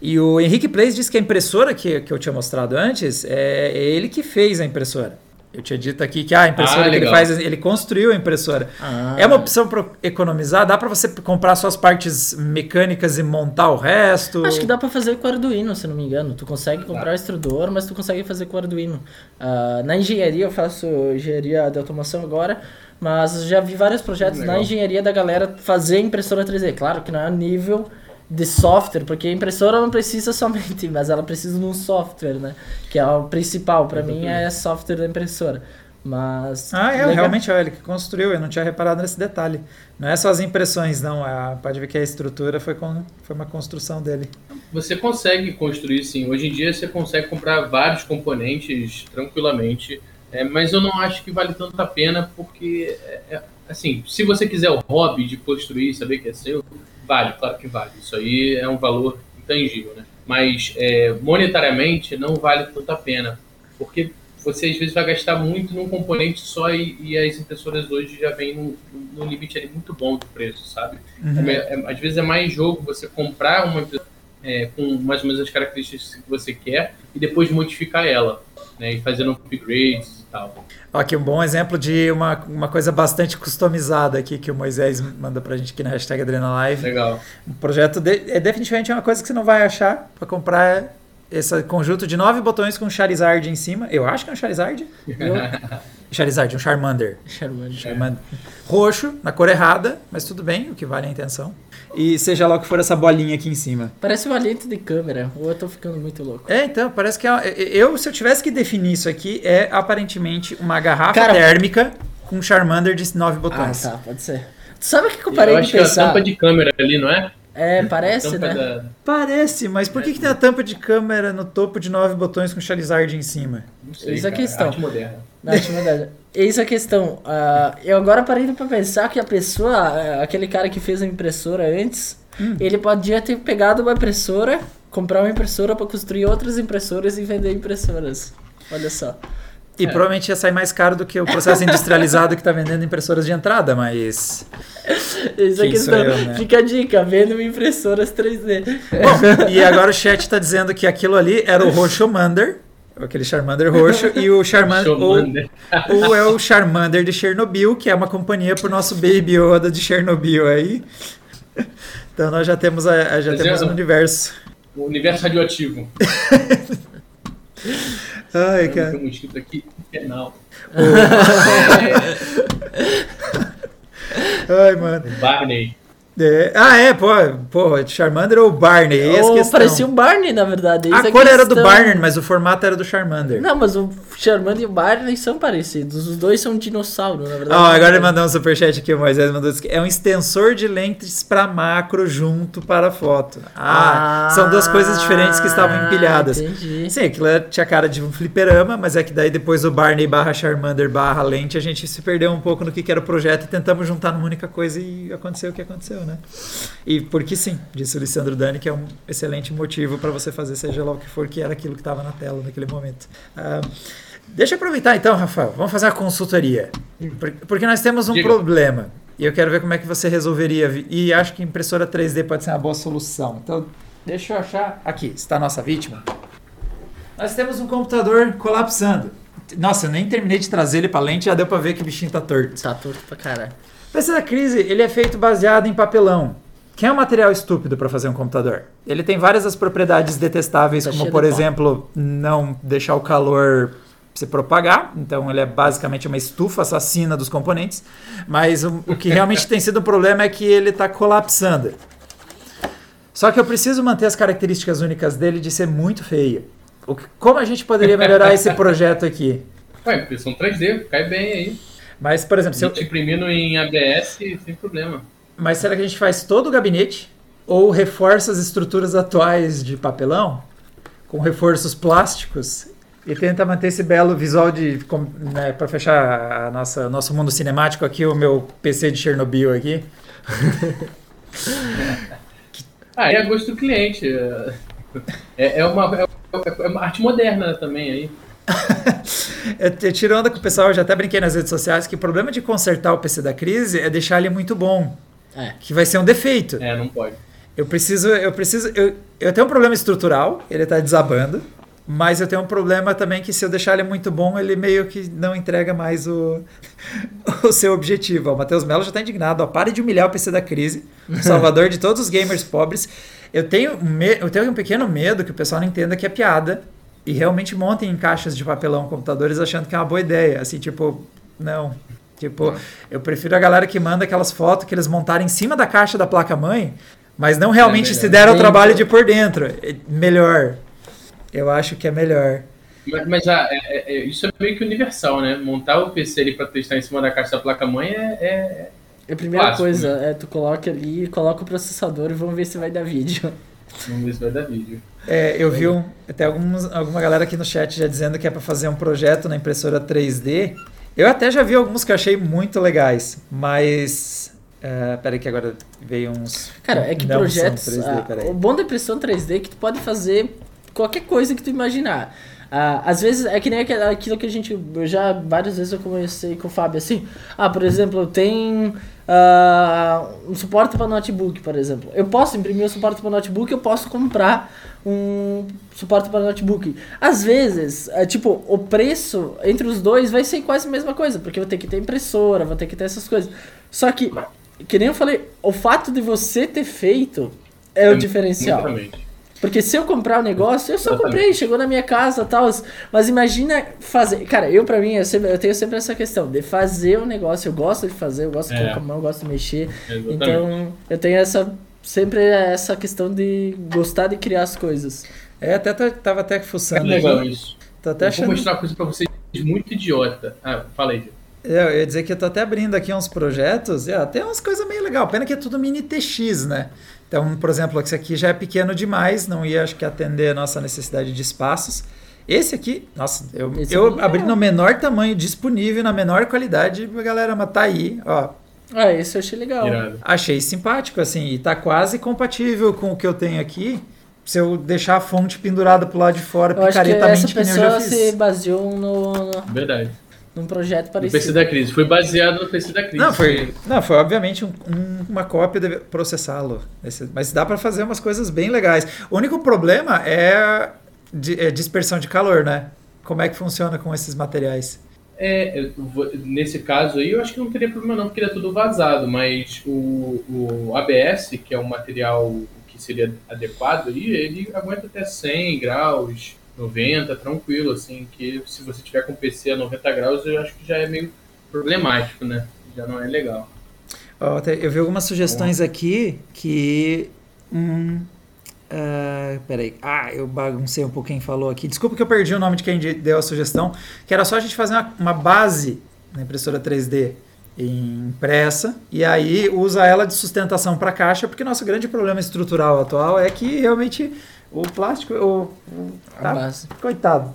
E o Henrique Place disse que a impressora que, que eu tinha mostrado antes, é, é ele que fez a impressora. Eu tinha dito aqui que ah, a impressora Ah, que ele faz, ele construiu a impressora. Ah. É uma opção para economizar, dá para você comprar suas partes mecânicas e montar o resto. Acho que dá pra fazer com Arduino, se não me engano. Tu consegue comprar o extrudor, mas tu consegue fazer com Arduino. Ah, na engenharia, eu faço engenharia de automação agora, mas já vi vários projetos Legal. na engenharia da galera fazer impressora 3D. Claro que não é a nível de software, porque a impressora não precisa somente, mas ela precisa de um software, né? Que é o principal, pra mim é software da impressora. Mas. Ah, é, legal. realmente é ele que construiu, eu não tinha reparado nesse detalhe. Não é só as impressões, não. A, pode ver que a estrutura foi, com, foi uma construção dele. Você consegue construir, sim. Hoje em dia você consegue comprar vários componentes tranquilamente, é, mas eu não acho que vale tanto a pena, porque, é, é, assim, se você quiser o hobby de construir, saber que é seu, vale, claro que vale. Isso aí é um valor intangível, né? Mas é, monetariamente não vale tanto a pena, porque você às vezes vai gastar muito num componente só e, e as impressoras hoje já vêm num, num limite ali muito bom do preço, sabe? É me- é- às vezes é mais jogo você comprar uma impressora é, com mais ou menos as características que você quer e depois modificar ela, né? E fazendo upgrades tal. Ó, Aqui um bom exemplo de uma, uma coisa bastante customizada aqui que o Moisés manda pra gente aqui na hashtag AdrenaLive. Legal. Um projeto de- é definitivamente uma coisa que você não vai achar para comprar esse conjunto de nove botões com Charizard em cima. Eu acho que é um Charizard. Eu, Charizard, um Charmander. Charmander. Charmander. Roxo, na cor errada, mas tudo bem, o que vale é a intenção. E seja lá o que for essa bolinha aqui em cima. Parece uma lente de câmera, ou eu tô ficando muito louco. É, então, parece que é, eu, se eu tivesse que definir isso aqui, é aparentemente uma garrafa Cara- térmica com Charmander de nove Ah, botões. tá, pode ser. Tu sabe o que eu parei eu de acho que é a pensar? tampa de câmera ali, não é? É, parece, né? da- Parece, mas por que, que tem a tampa de câmera no topo de nove botões com Charizard em cima? Não sei, Eis a cara, questão. Arte moderna. Na atividade. Eis a questão. ah, eu agora parei pra pensar que a pessoa, ah, aquele cara que fez a impressora antes, Hum. ele podia ter pegado uma impressora, comprar uma impressora pra construir outras impressoras e vender impressoras. Olha só. E É. provavelmente ia sair mais caro do que o processo industrializado que está vendendo impressoras de entrada, mas. Eis a Quem sou eu, né? Fica a dica, vendo impressoras 3D. Bom, e agora o chat está dizendo que aquilo ali era o Roxomander, aquele Charmander roxo, e o Charmander. Ou, Charmander. ou é o Charmander de Chernobyl, que é uma companhia pro nosso Baby Yoda de Chernobyl aí. Então nós já temos, a, já Mas temos é- um universo. O universo radioativo. Ai, cara. Tem um escrito aqui, infernal. Ai, mano. Barney. É, ah, é, pô, pô, Charmander ou Barney? Essa questão. parecia um Barney, na verdade. Eis A cor era do questão. Barney, mas o formato era do Charmander. Não, mas o Charmander e o Barney são parecidos. Os dois são dinossauro, na verdade. Ó, agora ele mandou um superchat aqui, o Moisés mandou isso aqui. É um extensor de lentes para macro junto para foto. Ah, são duas coisas diferentes que estavam empilhadas. Entendi. Sim, aquilo era- tinha cara de um fliperama, mas é que daí depois o Barney barra Charmander barra lente, a gente se perdeu um pouco no que, que era o projeto e tentamos juntar numa única coisa e aconteceu o que aconteceu, né? E porque sim, disse o Lissandro Dani, que é um excelente motivo para você fazer seja lá o que for, que era aquilo que estava na tela naquele momento. Ah, deixa eu aproveitar então, Rafael, vamos fazer uma consultoria. Por- Porque nós temos um Diga. problema. E eu quero ver como é que você resolveria. E acho que impressora 3D pode ser uma boa solução. Então, deixa eu achar. Aqui, está a nossa vítima. Nós temos um computador colapsando. Nossa, eu nem terminei de trazer ele para lente, já deu para ver que o bichinho tá torto. Tá torto pra caralho. PC da crise, ele é feito baseado em papelão. Que é um material estúpido para fazer um computador. Ele tem várias das propriedades detestáveis, Tá como por exemplo, não deixar o calor se propagar. Então ele é basicamente uma estufa assassina dos componentes. Mas o, o que realmente tem sido um problema é que ele está colapsando. Só que eu preciso manter as características únicas dele de ser muito feio. O que- como a gente poderia melhorar esse projeto aqui? Ué, impressão 3D, cai bem aí. Mas, por exemplo, se eu, imprimindo em ABS, sem problema. Mas será que a gente faz todo o gabinete? Ou reforça as estruturas atuais de papelão? Com reforços plásticos? E tenta manter esse belo visual de. Né, para fechar a nossa, nosso mundo cinemático aqui, o meu PC de Chernobyl aqui. Ah, é a gosto do cliente. É, é, uma, é é uma arte moderna também aí. Eu, eu tiro onda com o pessoal, eu já até brinquei nas redes sociais, que o problema de consertar o PC da crise é deixar ele muito bom. É. Que vai ser um defeito. É, não pode. Eu preciso, eu preciso, eu, eu tenho um problema estrutural, ele tá desabando. Mas eu tenho um problema também que se eu deixar ele muito bom, ele meio que não entrega mais o, o seu objetivo. O Matheus Mello já está indignado. Ó, pare de humilhar o PC da crise, o salvador de todos os gamers pobres. Eu tenho, eu tenho um pequeno medo que o pessoal não entenda que é piada e realmente montem em caixas de papelão computadores achando que é uma boa ideia. Assim, tipo, não. Tipo, eu prefiro a galera que manda aquelas fotos que eles montaram em cima da caixa da placa-mãe, mas não realmente é se deram o trabalho de por dentro. É melhor. Eu acho que é melhor. Mas, mas ah, é, é, isso é meio que universal, né? Montar o PC ali para testar em cima da caixa da placa-mãe é, é, é. a primeira clássico, coisa, né? é tu coloca ali, coloca o processador e vamos ver se vai dar vídeo. Vamos ver se vai dar vídeo. É, eu vi um, até alguns, alguma galera aqui no chat já dizendo que é para fazer um projeto na impressora 3D. Eu até já vi alguns que eu achei muito legais, mas Uh, peraí que agora veio uns. Cara, é que projetos. 3D, o bom da impressão 3D é que tu pode fazer qualquer coisa que tu imaginar. Uh, às vezes é que nem aquilo que a gente. Eu já várias vezes eu comecei com o Fábio assim. Ah, por exemplo, tem uh, um suporte para notebook, por exemplo. Eu posso imprimir um suporte para notebook, eu posso comprar um suporte para notebook. Às vezes, é, tipo, o preço entre os dois vai ser quase a mesma coisa, porque eu vou ter que ter impressora, vou ter que ter essas coisas. Só que, que nem eu falei, o fato de você ter feito é, é o diferencial. Exatamente. Porque se eu comprar o um negócio, eu só comprei, chegou na minha casa tal. Mas imagina fazer. Cara, eu pra mim, eu, sempre, eu tenho sempre essa questão de fazer o um negócio. Eu gosto de fazer, eu gosto de colocar a mão, eu gosto de mexer. Exatamente. Então, eu tenho essa. Sempre essa questão de gostar de criar as coisas. É, até tava até fuçando. É legal aqui. isso. Tô até eu achando... Vou mostrar uma coisa pra vocês muito idiota. Ah, falei, é, eu ia dizer que eu tô até abrindo aqui uns projetos, e até umas coisas meio legal. Pena que é tudo mini TX, né? Então, por exemplo, esse aqui já é pequeno demais, não ia acho que atender a nossa necessidade de espaços. Esse aqui, nossa, eu, eu abri no menor tamanho disponível, na menor qualidade, a galera, mas tá aí, ó. Ah, esse eu achei legal. Irado. Achei simpático, assim, e tá quase compatível com o que eu tenho aqui. Se eu deixar a fonte pendurada pro lado de fora, eu picaretamente, acho que essa pessoa se baseou no... Verdade num projeto parecido. No PC da crise. Foi baseado no PC da crise. Não, foi, não, foi obviamente um, um, uma cópia de processá-lo. Mas dá para fazer umas coisas bem legais. O único problema é, de, é dispersão de calor, né? Como é que funciona com esses materiais? É, nesse caso aí eu acho que não teria problema não, porque ele é tudo vazado, mas o, o ABS, que é um material que seria adequado aí, ele aguenta até 100 graus, 90, tranquilo, assim, que se você tiver com PC a 90 graus, eu acho que já é meio problemático, né? Já não é legal. eu vi algumas sugestões aqui que. Hum, uh, peraí. Ah, eu baguncei um pouco quem falou aqui. Desculpa que eu perdi o nome de quem deu a sugestão. Que era só a gente fazer uma, uma base na impressora 3D impressa e aí usa ela de sustentação para caixa, porque nosso grande problema estrutural atual é que realmente o plástico, o, tá, coitado,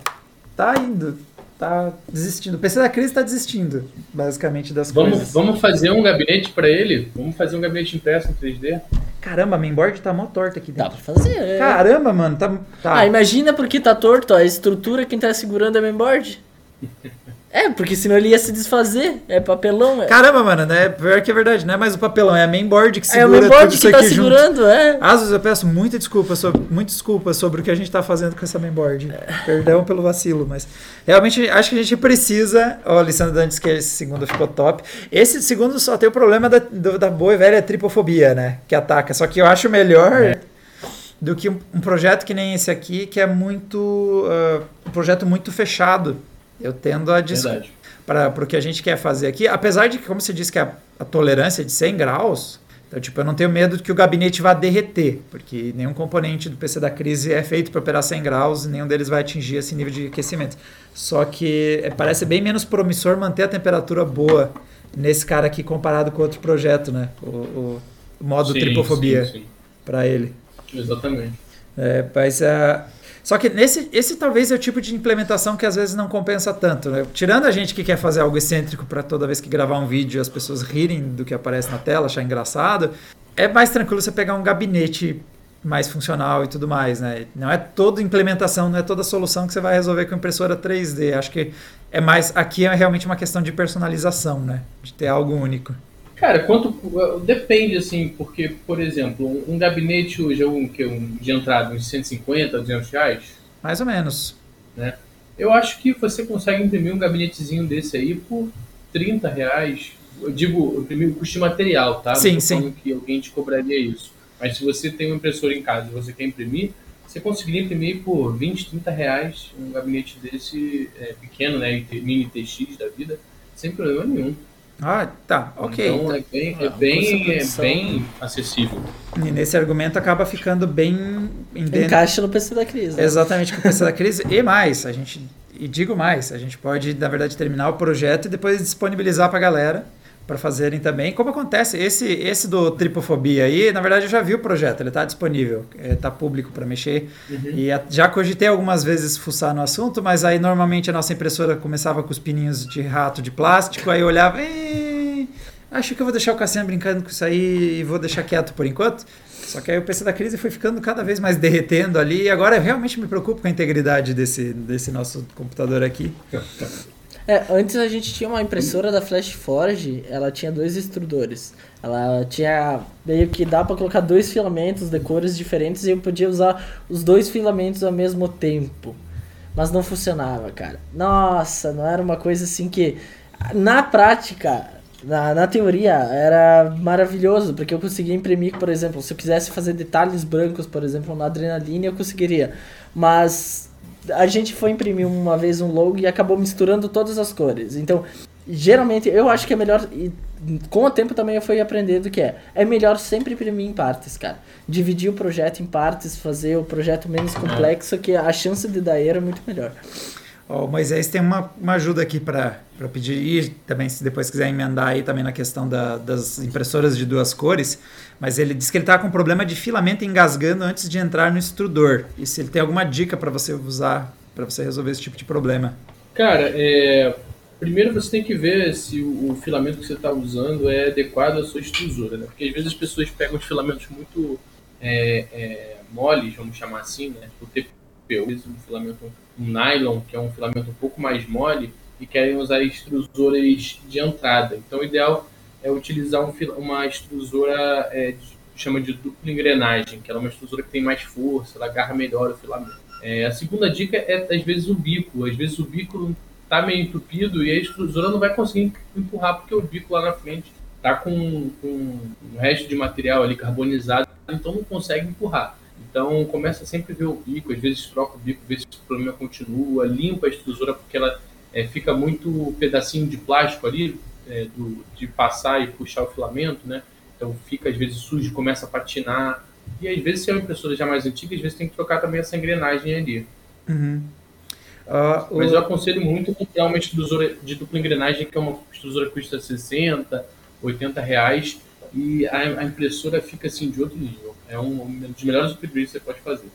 tá indo, tá desistindo. O PC da crise está desistindo, basicamente, das vamos, coisas. Vamos fazer um gabinete para ele? Vamos fazer um gabinete impresso em 3D? Caramba, a mainboard tá mó torta aqui dentro. Dá pra fazer, é. Caramba, mano, tá, tá. Ah, imagina porque tá torto, ó, a estrutura quem tá segurando é a mainboard. É, porque senão ele ia se desfazer. É papelão. É. Caramba, mano, né? Pior que é verdade, não é mais o papelão, é a mainboard que segura é o mainboard tudo que tá segurando, junto. é. Às vezes eu peço muita desculpa, sobre, muita desculpa sobre o que a gente tá fazendo com essa mainboard. É. Perdão pelo vacilo, mas realmente acho que a gente precisa. Ó, Lissandro Dantes, que esse segundo ficou top. Esse segundo só tem o problema da, do, da boa e velha tripofobia, né? Que ataca. Só que eu acho melhor. É. Do que um, um, projeto que nem esse aqui, que é muito. Uh, um projeto muito fechado eu tendo a para o que a gente quer fazer aqui, apesar de que, como você disse, que a, a tolerância é de 100 graus, então, tipo, eu não tenho medo que o gabinete vá derreter, porque nenhum componente do PC da crise é feito para operar 100 graus e nenhum deles vai atingir esse nível de aquecimento. Só que é, parece bem menos promissor manter a temperatura boa nesse cara aqui comparado com outro projeto, né? O, o modo sim, tripofobia para ele. Exatamente. É, mas uh, só que nesse, esse talvez é o tipo de implementação que às vezes não compensa tanto. Né? Tirando a gente que quer fazer algo excêntrico para toda vez que gravar um vídeo as pessoas rirem do que aparece na tela, achar engraçado, é mais tranquilo você pegar um gabinete mais funcional e tudo mais, né? Não é toda implementação, não é toda solução que você vai resolver com impressora 3D. Acho que é mais aqui é realmente uma questão de personalização, né? De ter algo único. Cara, quanto depende assim, porque por exemplo, um, gabinete hoje é um que um de entrada uns 150, 200 reais. Mais ou menos. né? Eu acho que você consegue imprimir um gabinetezinho desse aí por 30 reais. Eu digo, imprimir o custo de material, tá? Sim, sim. que alguém te cobraria isso. Mas se você tem uma impressora em casa e você quer imprimir, você conseguiria imprimir por 20, 30 reais um gabinete desse é, pequeno, né? Mini TX da vida, sem problema nenhum. Ah, tá, ok. Então é bem, é bem, é produção. bem acessível. E nesse argumento acaba ficando bem Encaixa no PC da crise. né? Exatamente com o PC da crise. E mais, a gente. E digo mais, a gente pode, na verdade, terminar o projeto e depois disponibilizar para a galera para fazerem também. Como acontece, esse, esse do Tripofobia aí, na verdade, eu já vi o projeto, ele está disponível, está público para mexer. E a- já cogitei algumas vezes fuçar no assunto, mas aí normalmente a nossa impressora começava com os pininhos de rato de plástico, aí eu olhava, "Ih, acho que eu vou deixar o Cassiano brincando com isso aí e vou deixar quieto por enquanto. Só que aí o PC da crise foi ficando cada vez mais derretendo ali e agora eu realmente me preocupo com a integridade desse, desse nosso computador aqui. É, antes a gente tinha uma impressora da Flash Forge, ela tinha dois extrudores. Ela tinha meio que dá pra colocar dois filamentos de cores diferentes e eu podia usar os dois filamentos ao mesmo tempo. Mas não funcionava, cara. Nossa, não era uma coisa assim que na prática, na, na teoria era maravilhoso, porque eu conseguia imprimir, por exemplo, se eu quisesse fazer detalhes brancos, por exemplo, na adrenalina, eu conseguiria. Mas a gente foi imprimir uma vez um logo e acabou misturando todas as cores. Então, geralmente, eu acho que é melhor. E com o tempo também eu fui aprendendo que é. É melhor sempre imprimir em partes, cara. Dividir o projeto em partes, fazer o projeto menos complexo, que a chance de dar erro é muito melhor. Ó, o Moisés tem uma, uma ajuda aqui para pedir, e também se depois quiser emendar aí também na questão da- das impressoras de duas cores, mas ele diz que ele está com problema de filamento engasgando antes de entrar no extrudor. E se ele tem alguma dica para você usar, para você resolver esse tipo de problema. Cara, é, primeiro você tem que ver se o, o filamento que você está usando é adequado à sua extrusora, né? Porque às vezes as pessoas pegam os filamentos muito é, é, moles, vamos chamar assim, né? O TPU, um filamento, nylon, que é um filamento um pouco mais mole, e querem usar extrusoras de entrada. Então o ideal é utilizar um uma extrusora, é, de- chama de dupla engrenagem, que é uma extrusora que tem mais força, ela agarra melhor o filamento. É, a segunda dica é, às vezes, o bico. Às vezes o bico tá meio entupido e a extrusora não vai conseguir empurrar porque o bico lá na frente tá com, com um resto de material ali carbonizado, então não consegue empurrar. Então começa sempre a ver o bico, às vezes troca o bico, vê se o problema continua, limpa a extrusora porque ela é, fica muito pedacinho de plástico ali é, do, de passar e puxar o filamento, né? Então fica às vezes sujo, começa a patinar. E às vezes se é uma impressora já mais antiga, às vezes tem que trocar também essa engrenagem ali. Ó, o- Mas eu aconselho muito comprar uma extrusora de dupla engrenagem, que é uma extrusora que custa 60, 80 reais, e a, a impressora fica assim de outro nível. É um, um dos melhores upgrades que você pode fazer.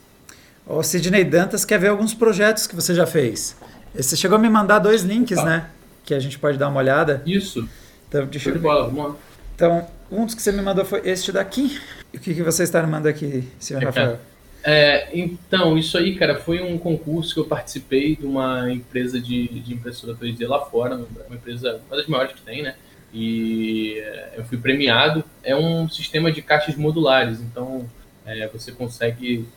O Sidney Dantas quer ver alguns projetos que você já fez. Você chegou a me mandar dois links, Opa. né? Que a gente pode dar uma olhada. Isso, Então, deixa eu bola, vamos lá. Então, um dos que você me mandou foi este daqui. E o que, que você está mandando aqui, senhor É, Rafael? É, então, isso aí, cara, foi um concurso que eu participei de uma empresa de, de impressora 3D lá fora, uma empresa, uma das maiores que tem, né? E é, eu fui premiado. É um sistema de caixas modulares, então é, você consegue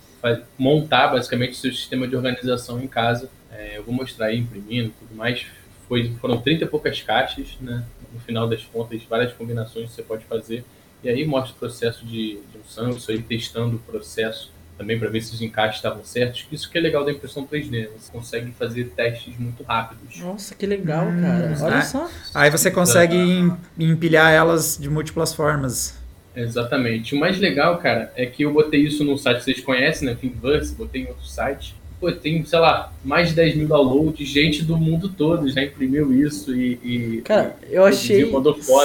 montar basicamente o seu sistema de organização em casa. É, eu vou mostrar aí imprimindo tudo mais. Foi, foram 30 e poucas caixas, né? No final das contas, várias combinações que você pode fazer. E aí mostra o processo de junção, isso aí testando o processo também para ver se os encaixes estavam certos. Isso que é legal da impressão 3D, né? você consegue fazer testes muito rápidos. Nossa, que legal, Hum, cara. Olha ah. só. Aí você consegue em- empilhar elas de múltiplas formas. Exatamente. O mais legal, cara, é que eu botei isso num site que vocês conhecem, né? Thingiverse, botei em outro site. Pô, tem, sei lá, mais de 10 mil downloads, gente do mundo todo já imprimiu isso e. e- Cara, eu achei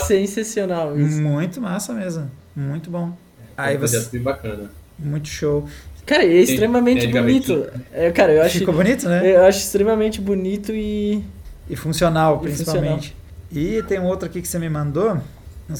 sensacional isso. Muito massa mesmo. Muito bom. Foi Aí um projeto você. bem bacana. Muito show. Cara, é extremamente tem bonito. É, cara, eu acho, Ficou bonito, né? eu acho extremamente bonito e. E funcional, E principalmente. E tem um outro aqui que você me mandou.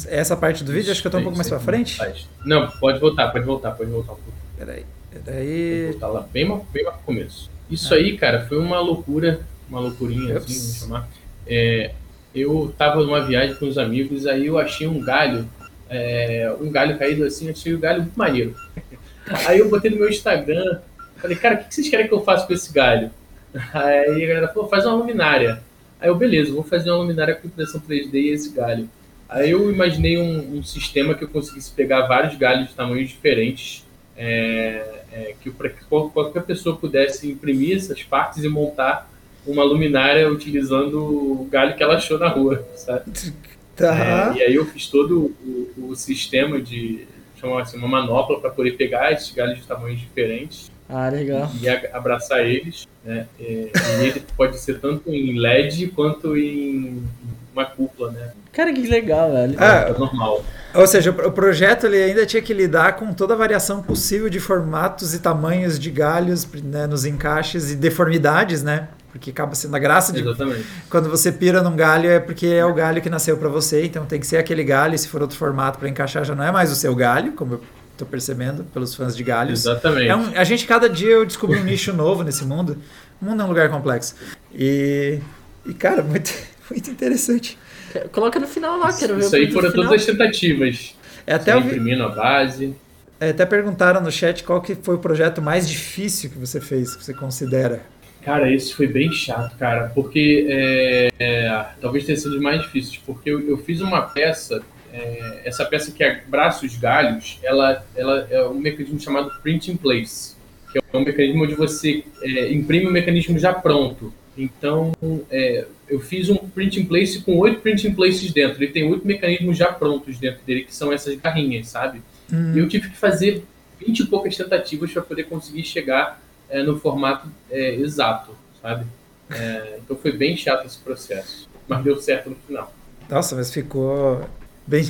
Essa parte do vídeo, acho que eu tô um pouco mais pra frente. Não, pode voltar, pode voltar, pode voltar um pouco. Peraí. Vou Peraí. botar lá bem, bem lá pro começo. Isso aí, cara, foi uma loucura, uma loucurinha, assim, Ups. vamos chamar. É, eu tava numa viagem com os amigos, aí eu achei um galho, é, um galho caído assim, achei o galho muito maneiro. Aí eu botei no meu Instagram, falei, cara, o que vocês querem que eu faça com esse galho? Aí a galera falou, faz uma luminária. Aí eu, beleza, vou fazer uma luminária com impressão 3D e esse galho. Aí eu imaginei um, um sistema que eu conseguisse pegar vários galhos de tamanhos diferentes, é, é, que para que qualquer pessoa pudesse imprimir essas partes e montar uma luminária utilizando o galho que ela achou na rua, sabe? Tá. É, e aí eu fiz todo o, o sistema de chamar assim, uma manopla para poder pegar esses galhos de tamanhos diferentes Ah, legal. e abraçar eles, né? É, e ele pode ser tanto em LED quanto em uma cúpula, né? Cara, que legal, velho. Ah, É normal. Ou seja, o projeto ele ainda tinha que lidar com toda a variação possível de formatos e tamanhos de galhos né, nos encaixes e deformidades, né? Porque acaba sendo a graça de Exatamente. quando você pira num galho é porque é o galho que nasceu para você, então tem que ser aquele galho. E se for outro formato para encaixar, já não é mais o seu galho, como eu tô percebendo pelos fãs de galhos. Exatamente. É um- a gente, cada dia, eu descubro um nicho novo nesse mundo. O mundo é um lugar complexo. E, e cara, muito, muito interessante. Coloca no final lá, quero ver Isso aí foram todas as tentativas. É, até, imprimindo a base. é, até perguntaram no chat qual que foi o projeto mais difícil que você fez, que você considera. Cara, esse foi bem chato, cara, porque é, é, talvez tenha sido mais difíceis, porque eu, eu fiz uma peça, é, essa peça que é braços galhos, ela, ela é um mecanismo chamado print in place, que é um mecanismo onde você é, imprime o mecanismo já pronto. Então, é, eu fiz um print in place com oito print in places dentro. Ele tem oito mecanismos já prontos dentro dele, que são essas garrinhas, sabe? E eu tive que fazer 20 e poucas tentativas para poder conseguir chegar é, no formato é, exato, sabe? É, então foi bem chato esse processo, mas deu certo no final. Nossa, mas ficou bem.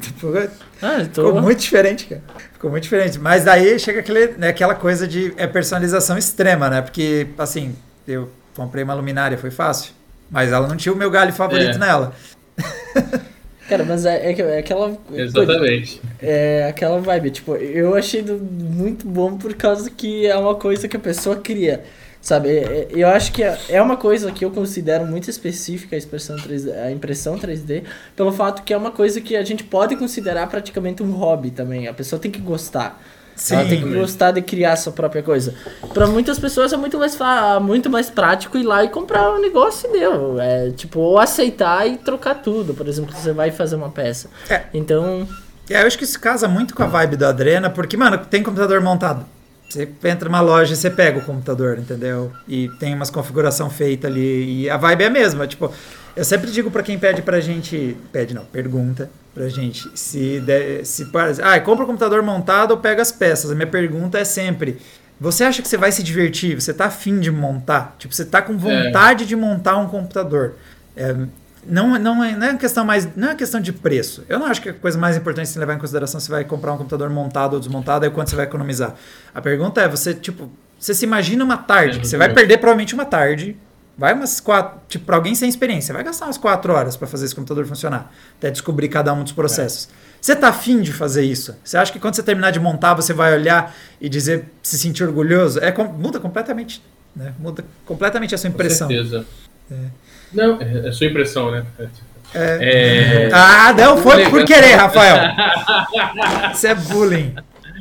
ficou Ah, tô... ficou muito diferente, cara. Ficou muito diferente. Mas daí chega aquele, né, aquela coisa de é personalização extrema, né? Porque, assim, eu comprei uma luminária, foi fácil. Mas ela não tinha o meu galho favorito É. nela. Cara, mas é, é, é aquela. Exatamente. É aquela vibe. Tipo, eu achei muito bom por causa que é uma coisa que a pessoa cria. Sabe? É- é- Eu acho que é é uma coisa que eu considero muito específica a, expressão 3D, a impressão 3D, pelo fato que é uma coisa que a gente pode considerar praticamente um hobby também. A pessoa tem que gostar. Ela tem que Sim. gostar de criar a sua própria coisa. Pra muitas pessoas é muito mais, muito mais prático ir lá e comprar um negócio e deu. É, tipo, ou aceitar e trocar tudo. Por exemplo, você vai fazer uma peça. É. Então, aí eu acho que isso casa muito com a vibe do Adrena, porque, mano, tem computador montado. Você entra numa loja e você pega o computador, entendeu? E tem umas configuração feita ali. E a vibe é a mesma. Tipo, eu sempre digo pra quem pede pra gente. Pede não, pergunta pra gente. Se, der, se ah, compra o computador montado ou pega as peças. A minha pergunta é sempre. Você acha que você vai se divertir? Você tá afim de montar? Tipo, você tá com vontade de montar um computador? É, não, não, é, não é uma questão mais. Não é uma questão de preço. Eu não acho que a coisa mais importante se levar em consideração se vai comprar um computador montado ou desmontado é quanto você vai economizar. A pergunta é, você, tipo, você se imagina uma tarde, É, que você vai exatamente. perder provavelmente uma tarde. Vai umas quatro. Tipo, pra alguém sem experiência, vai gastar umas quatro horas para fazer esse computador funcionar. Até descobrir cada um dos processos. Você tá afim de fazer isso? Você acha que quando você terminar de montar, você vai olhar e dizer, se sentir orgulhoso? É, com- muda completamente. Né? Muda completamente a sua Com impressão. certeza. Não, é é sua impressão, né? É. É, Ah, não foi por querer, Rafael. Isso é bullying.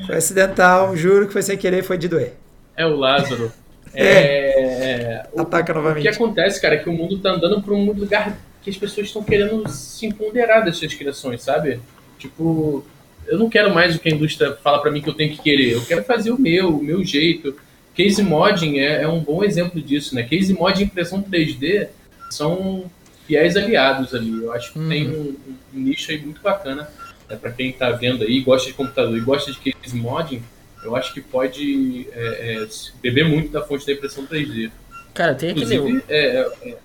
Foi acidental, juro que foi sem querer, foi de doer. é o Lázaro. É. É, o- Ataca O que novamente. acontece, cara, é que o mundo tá andando para um lugar que as pessoas estão querendo se empoderar das suas criações, sabe? Tipo, eu não quero mais o que a indústria fala para mim que eu tenho que querer. Eu quero fazer o meu, o meu jeito. Case modding é, é um bom exemplo disso, né? Case mod e impressão 3D são fiéis aliados ali. Eu acho que tem um, um nicho aí muito bacana né, para quem tá vendo aí, gosta de computador e gosta de case modding. Eu acho que pode é, é, beber muito da fonte da impressão 3D. cara, tem aquele. Inclusive, é, é, é,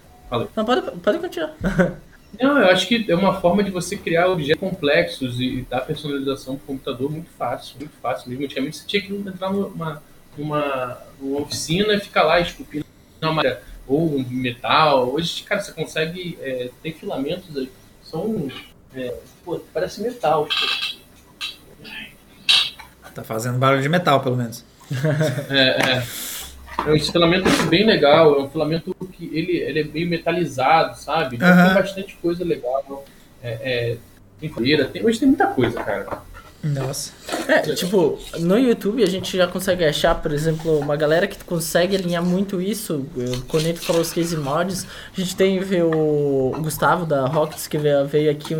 Não, pode, pode continuar. não, eu acho que é uma forma de você criar objetos complexos e dar personalização para o computador muito fácil, muito fácil mesmo. Antigamente você tinha que entrar numa, numa, numa oficina e ficar lá esculpindo uma madeira ou um metal. Hoje, cara, você consegue é, ter filamentos aí. São. É, pô, parece metal. Tá fazendo barulho de metal, pelo menos. É, é. É um filamento assim, bem legal, é um filamento que ele, ele é meio metalizado, sabe? Então Aham. tem bastante coisa legal. É, é, tem feira, tem, hoje tem muita coisa, cara. Nossa. É, tipo, no YouTube a gente já consegue achar, por exemplo, uma galera que consegue alinhar muito isso. Eu- Quando gente falou os case mods, a gente tem o Gustavo da Rockets que veio, veio aqui,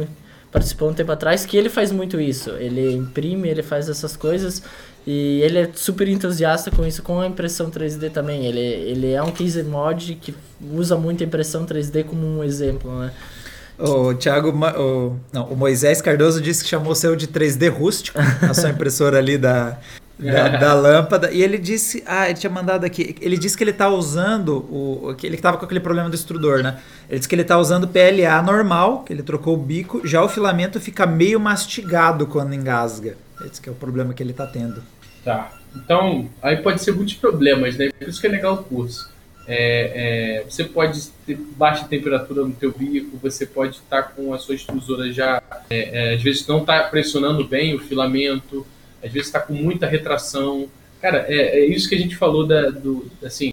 participou um tempo atrás, que ele faz muito isso. Ele imprime, ele faz essas coisas e ele é super entusiasta com isso, com a impressão 3D também. Ele, ele é um case mod que usa muito a impressão 3D como um exemplo, né? O Thiago, o, não, o Moisés Cardoso disse que chamou o seu de 3D rústico, a sua impressora ali da, da, da lâmpada. E ele disse, ah, ele tinha mandado aqui, ele disse que ele tá usando, o, que ele tava com aquele problema do extrudor, né? Ele disse que ele tá usando PLA normal, que ele trocou o bico, já o filamento fica meio mastigado quando engasga. Esse que é o problema que ele tá tendo. Tá. Então, aí pode ser muitos problemas, né? Por isso que é legal o curso. É, é, você pode ter baixa temperatura no teu bico, você pode estar com a sua extrusora já, é, é, às vezes não está pressionando bem o filamento, às vezes está com muita retração. Cara, é, é isso que a gente falou da, do, assim,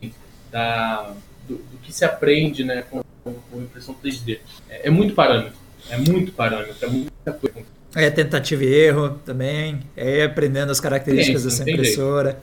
da, do, do que se aprende né, com, com impressão 3D. É, é muito parâmetro, é muito parâmetro, é muita coisa. É tentativa e erro também, é aprendendo as características Sim, dessa impressora.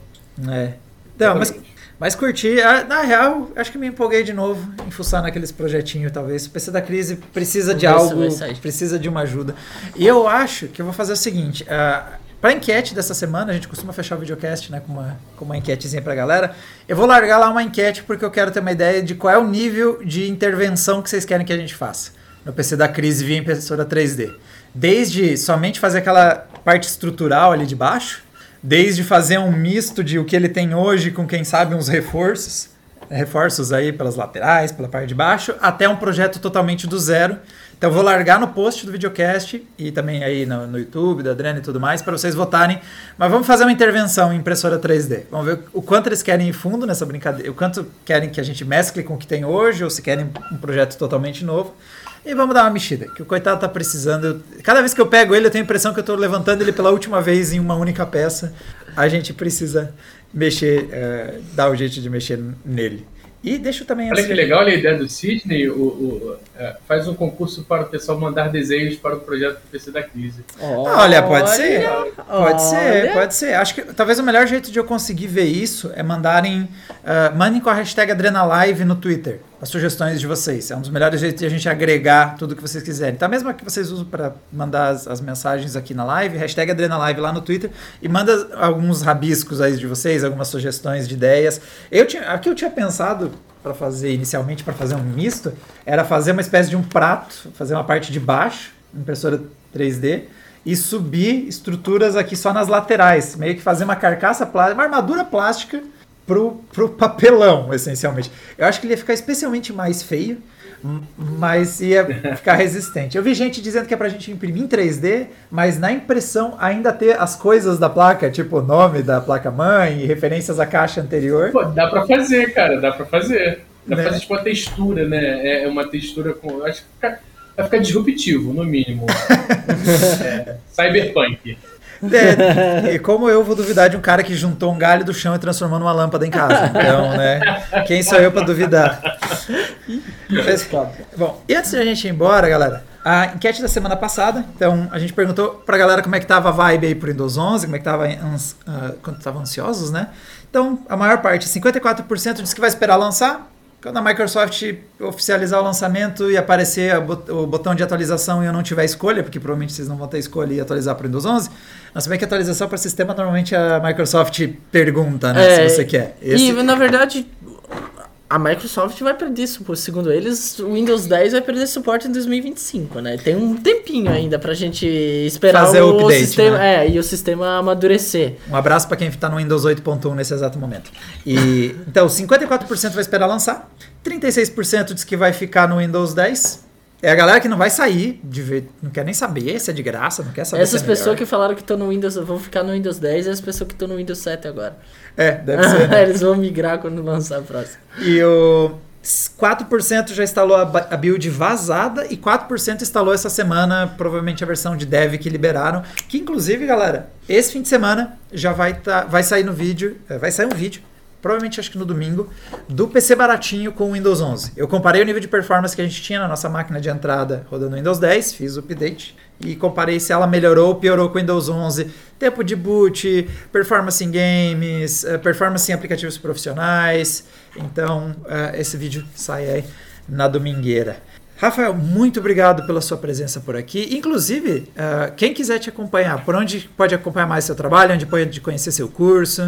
É. Então, mas Mas curti, Ah, na real, acho que me empolguei de novo em fuçar naqueles projetinhos, talvez. O PC da crise precisa de Vamos algo, precisa de uma ajuda. E eu acho que eu vou fazer o seguinte: uh, para enquete dessa semana, a gente costuma fechar o videocast né, com, uma, com uma enquetezinha pra galera. Eu vou largar lá uma enquete porque eu quero ter uma ideia de qual é o nível de intervenção que vocês querem que a gente faça no PC da crise via impressora 3D. Desde somente fazer aquela parte estrutural ali de baixo, desde fazer um misto de o que ele tem hoje com, quem sabe, uns reforços, reforços aí pelas laterais, pela parte de baixo, até um projeto totalmente do zero. Então eu vou largar no post do videocast e também aí no, no YouTube, da Adriana e tudo mais, para vocês votarem. Mas vamos fazer uma intervenção em impressora 3D. Vamos ver o quanto eles querem ir fundo nessa brincadeira, o quanto querem que a gente mescle com o que tem hoje, ou se querem um projeto totalmente novo. E vamos dar uma mexida, que o coitado tá precisando. Cada vez que eu pego ele, eu tenho a impressão que eu tô levantando ele pela última vez em uma única peça. A gente precisa mexer, eh, dar o jeito de mexer nele. E deixa eu também Olha assim- que legal a ideia do Sidney, o, o- é, faz um concurso para o pessoal mandar desenhos para o projeto do PC da crise. Olha, pode ser. Pode ser, olha. pode ser. Acho que talvez o melhor jeito de eu conseguir ver isso é mandarem. ah, mandem com a hashtag AdrenaLive no Twitter as sugestões de vocês. É um dos melhores jeitos de a gente agregar tudo que vocês quiserem. Então, mesmo que vocês usam para mandar as, as mensagens aqui na live, hashtag AdrenaLive lá no Twitter e manda alguns rabiscos aí de vocês, algumas sugestões de ideias. Eu tinha, aqui eu tinha pensado para fazer inicialmente para fazer um misto era fazer uma espécie de um prato, fazer uma parte de baixo, impressora 3D e subir estruturas aqui só nas laterais, meio que fazer uma carcaça plástica, uma armadura plástica pro, pro papelão, essencialmente. Eu acho que ele ia ficar especialmente mais feio, mas ia ficar resistente. Eu vi gente dizendo que é pra gente imprimir em 3D, mas na impressão ainda ter as coisas da placa, tipo o nome da placa-mãe e referências à caixa anterior. Pô, dá para fazer, cara, dá para fazer. Dá Né? pra fazer tipo uma textura, né? É é uma textura com. Acho que fica- vai ficar disruptivo, no mínimo. É, cyberpunk. É, e como eu vou duvidar de um cara que juntou um galho do chão e transformou numa lâmpada em casa? Então, né? Quem sou eu pra duvidar? Mas, bom, e antes de a gente ir embora, galera, a enquete da semana passada, então a gente perguntou pra galera como é que tava a vibe aí pro Windows 11, como é que tava, ans- ah, quando estavam ansiosos, né? Então, a maior parte, 54% disse que vai esperar lançar. Quando a Microsoft oficializar o lançamento e aparecer bot- o botão de atualização e eu não tiver escolha, porque provavelmente vocês não vão ter escolha e atualizar para o Windows 11, mas bem que atualização para sistema normalmente a Microsoft pergunta, né, É, se você quer. Esse- E na verdade, a Microsoft vai perder suporte. Segundo eles, o Windows 10 vai perder suporte em 2025, né? Tem um tempinho ainda pra gente esperar Fazer o update, sistema. né? É, e o sistema amadurecer. Um abraço para quem está no Windows 8.1 nesse exato momento. E então, 54% vai esperar lançar, 36% diz que vai ficar no Windows 10. É a galera que não vai sair, de ver, não quer nem saber se é de graça, não quer saber Essas se é pessoas melhor. que falaram que estão no Windows, vão ficar no Windows 10 e as pessoas que estão no Windows 7 agora. É, deve ser. né? Eles vão migrar quando lançar a próxima. E o 4% já instalou a build vazada e 4% instalou essa semana, provavelmente a versão de dev que liberaram. Que inclusive, galera, esse fim de semana já vai, tá, vai sair no vídeo, eh, vai sair um vídeo, provavelmente acho que no domingo, do PC baratinho com o Windows 11. Eu comparei o nível de performance que a gente tinha na nossa máquina de entrada rodando Windows 10, fiz o update e comparei se ela melhorou ou piorou com o Windows 11. Tempo de boot, performance em games, eh, performance em aplicativos profissionais. Então, uh, esse vídeo sai aí na domingueira. Rafael, muito obrigado pela sua presença por aqui. Inclusive, uh, quem quiser te acompanhar, por onde pode acompanhar mais seu trabalho, onde pode conhecer seu curso?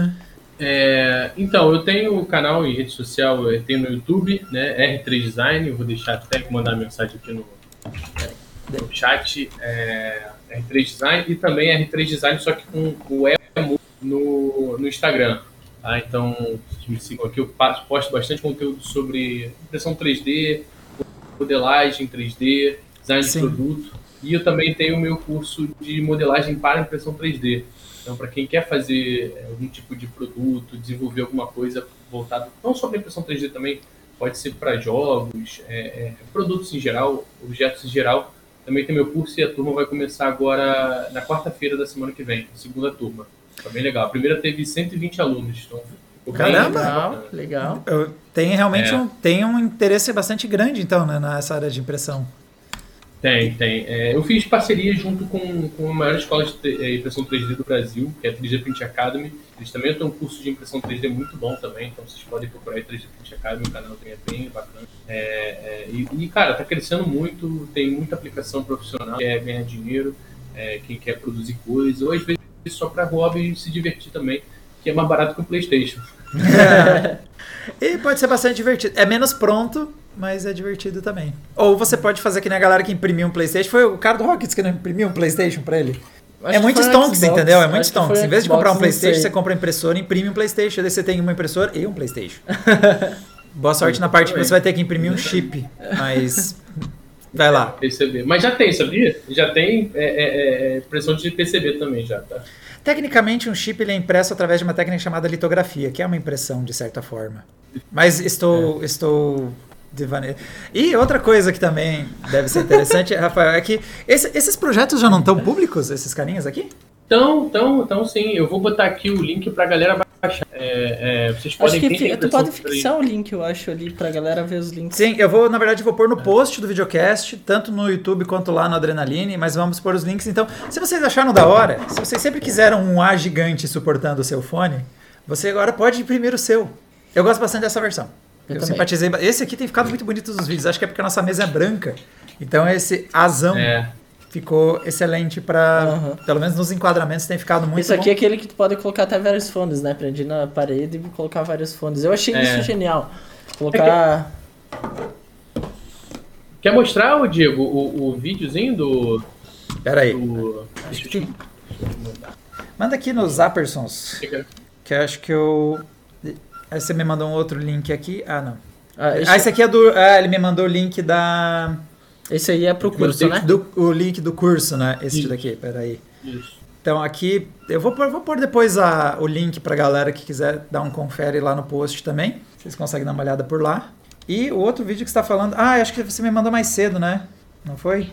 É, então, eu tenho o canal em rede social, eu tenho no YouTube, né, R3 Design, eu vou deixar até mandar mensagem aqui no, no chat, é, R3 Design, e também R3 Design, só que com o E no, no Instagram. Tá? Então, me sigam aqui, eu posto bastante conteúdo sobre impressão 3D, modelagem 3D, design Sim. de produto, e eu também tenho o meu curso de modelagem para impressão 3D. Então, para quem quer fazer é, algum tipo de produto, desenvolver alguma coisa voltado não só para impressão 3D também, pode ser para jogos, é, é, produtos em geral, objetos em geral. Também tem meu curso e a turma vai começar agora na quarta-feira da semana que vem, segunda turma. Tá bem legal. A primeira teve 120 alunos, então Caramba! Legal, legal. Eu, tem realmente é. um, tem um interesse bastante grande, então, né, nessa área de impressão. Tem, tem. É, eu fiz parceria junto com, com a maior escola de é, impressão 3D do Brasil, que é a 3D Print Academy. Eles também têm um curso de impressão 3D muito bom também, então vocês podem procurar aí 3D Print Academy, o canal também é bem bacana. É, é, e, e, cara, tá crescendo muito, tem muita aplicação profissional, quer ganhar dinheiro, é, quem quer produzir coisas, ou às vezes só para hobby e se divertir também, que é mais barato que o PlayStation. e pode ser bastante divertido. É menos pronto, mas é divertido também. Ou você pode fazer que nem a galera que imprimiu um PlayStation. Foi o cara do Rockets que não imprimiu um PlayStation pra ele. Acho é muito stonks, entendeu? É muito stonks. Em vez de comprar um PlayStation, você compra uma impressora, imprime um PlayStation. Daí você tem uma impressora e um PlayStation. Boa sorte na parte que você vai ter que imprimir um chip. Mas. Vai lá. PCB. Mas já tem, sabia? Já tem é, é, é, impressão de PCB também, já, tá? Tecnicamente, um chip ele é impresso através de uma técnica chamada litografia, que é uma impressão de certa forma. Mas estou, é. estou devaneio. E outra coisa que também deve ser interessante, Rafael, é que esse, esses projetos já não estão públicos, esses carinhas aqui? Então, então, então sim. Eu vou botar aqui o link para a galera baixar. É, é, vocês podem acho que tu pode fixar o link, eu acho, ali para a galera ver os links. Sim, eu vou, na verdade, vou pôr no post do videocast, tanto no YouTube quanto lá no Adrenaline, mas vamos pôr os links. Então, se vocês acharam da hora, se vocês sempre quiseram um A gigante suportando o seu fone, você agora pode imprimir o seu. Eu gosto bastante dessa versão. Eu, eu simpatizei. Esse aqui tem ficado muito bonito nos vídeos. Acho que é porque a nossa mesa é branca. Então esse azão é. ficou excelente para, uhum. pelo menos nos enquadramentos tem ficado muito Esse aqui bom. é aquele que tu pode colocar até vários fones, né? Prender na parede e colocar vários fones. Eu achei é. isso genial. Colocar. Quer mostrar, o Diego, o, o videozinho do. Pera aí. Do... Que... Manda aqui nos Zappersons. Que eu acho que eu. Aí você me mandou um outro link aqui. Ah, não. Ah, esse, ah, esse aqui é do. Ah, ele me mandou o link da. Esse aí é pro curso, né? Do, o link do curso, né? Esse Isso. daqui, peraí. Isso. Então aqui, eu vou pôr, vou pôr depois a, o link pra galera que quiser dar um confere lá no post também. Vocês conseguem dar uma olhada por lá. E o outro vídeo que você tá falando. Ah, acho que você me mandou mais cedo, né? Não foi?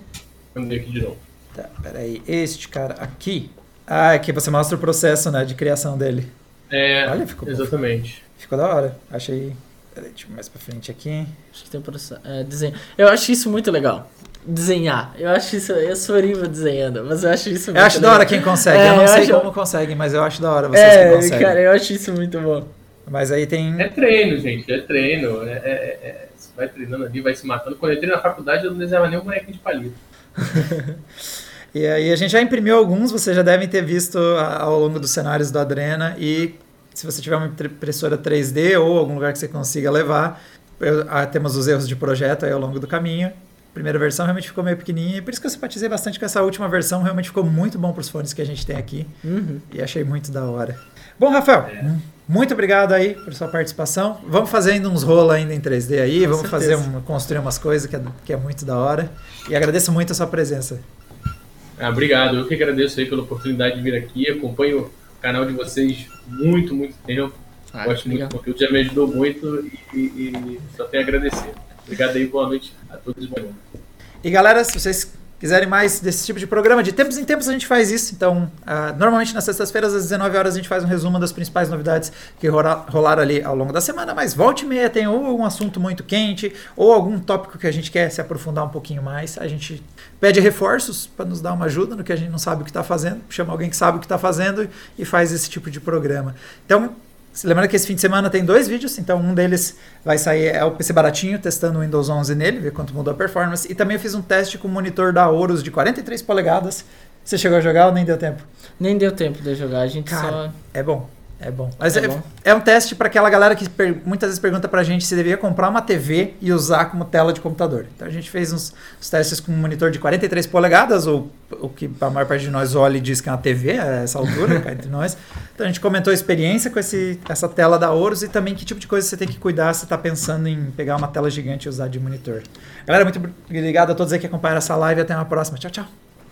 Mandei aqui de novo. Tá, peraí. Este cara aqui. Ah, aqui você mostra o processo, né, de criação dele. É, Olha, ficou exatamente. Ficou da hora. Achei. Peraí, deixa eu mais pra frente aqui. Acho que tem processo. É, desenho. Eu acho isso muito legal. Desenhar. Eu acho isso. Eu sou horrível desenhando, mas eu acho isso muito Eu acho legal. da hora quem consegue. É, eu não eu sei acho... como conseguem, mas eu acho da hora vocês é, que conseguem. Cara, eu acho isso muito bom. Mas aí tem. É treino, gente. É treino. É, é, é, você vai treinando ali, vai se matando. Quando eu entrei na faculdade, eu não desenhava nem um bonequinho de palito. e aí a gente já imprimiu alguns, vocês já devem ter visto ao longo dos cenários do Adrena. E se você tiver uma impressora 3D ou algum lugar que você consiga levar, eu, ah, temos os erros de projeto aí ao longo do caminho. A primeira versão realmente ficou meio pequenininha, por isso que eu simpatizei bastante com essa última versão, realmente ficou muito bom para os fones que a gente tem aqui uhum. e achei muito da hora. Bom, Rafael, é. muito obrigado aí por sua participação. Vamos fazendo uns rolos ainda em 3D aí, com vamos certeza. fazer um, construir umas coisas que é, que é muito da hora. E agradeço muito a sua presença. Ah, obrigado, eu que agradeço aí pela oportunidade de vir aqui, acompanho canal de vocês muito, muito tempo. Ah, Gosto muito do conteúdo, já me ajudou muito e, e, só tenho a agradecer. Obrigado aí, boa noite a todos. E galera, se vocês quiserem mais desse tipo de programa, de tempos em tempos a gente faz isso. Então, uh, normalmente nas sextas-feiras, às 19 horas, a gente faz um resumo das principais novidades que rolaram ali ao longo da semana, mas volte e meia tem ou um assunto muito quente, ou algum tópico que a gente quer se aprofundar um pouquinho mais. A gente pede reforços para nos dar uma ajuda no que a gente não sabe o que está fazendo, chama alguém que sabe o que está fazendo e faz esse tipo de programa. Então, Lembrando que esse fim de semana tem dois vídeos, então um deles vai sair, é o PC baratinho, testando o Windows 11 nele, ver quanto mudou a performance. E também eu fiz um teste com o monitor da Horus de 43 polegadas. Você chegou a jogar ou nem deu tempo? Nem deu tempo de jogar, a gente Cara, só... é bom. É bom. Mas É é, bom. é um teste para aquela galera que muitas vezes pergunta pra gente se deveria comprar uma TV e usar como tela de computador. Então a gente fez uns, uns testes com um monitor de 43 polegadas, ou o que a maior parte de nós olha e diz que é uma TV a essa altura, cá entre nós. Então a gente comentou a experiência com esse, essa tela da Horus e também que tipo de coisa você tem que cuidar se está pensando em pegar uma tela gigante e usar de monitor. Galera, muito obrigado a todos aí que acompanharam essa live. Até uma próxima. Tchau, tchau.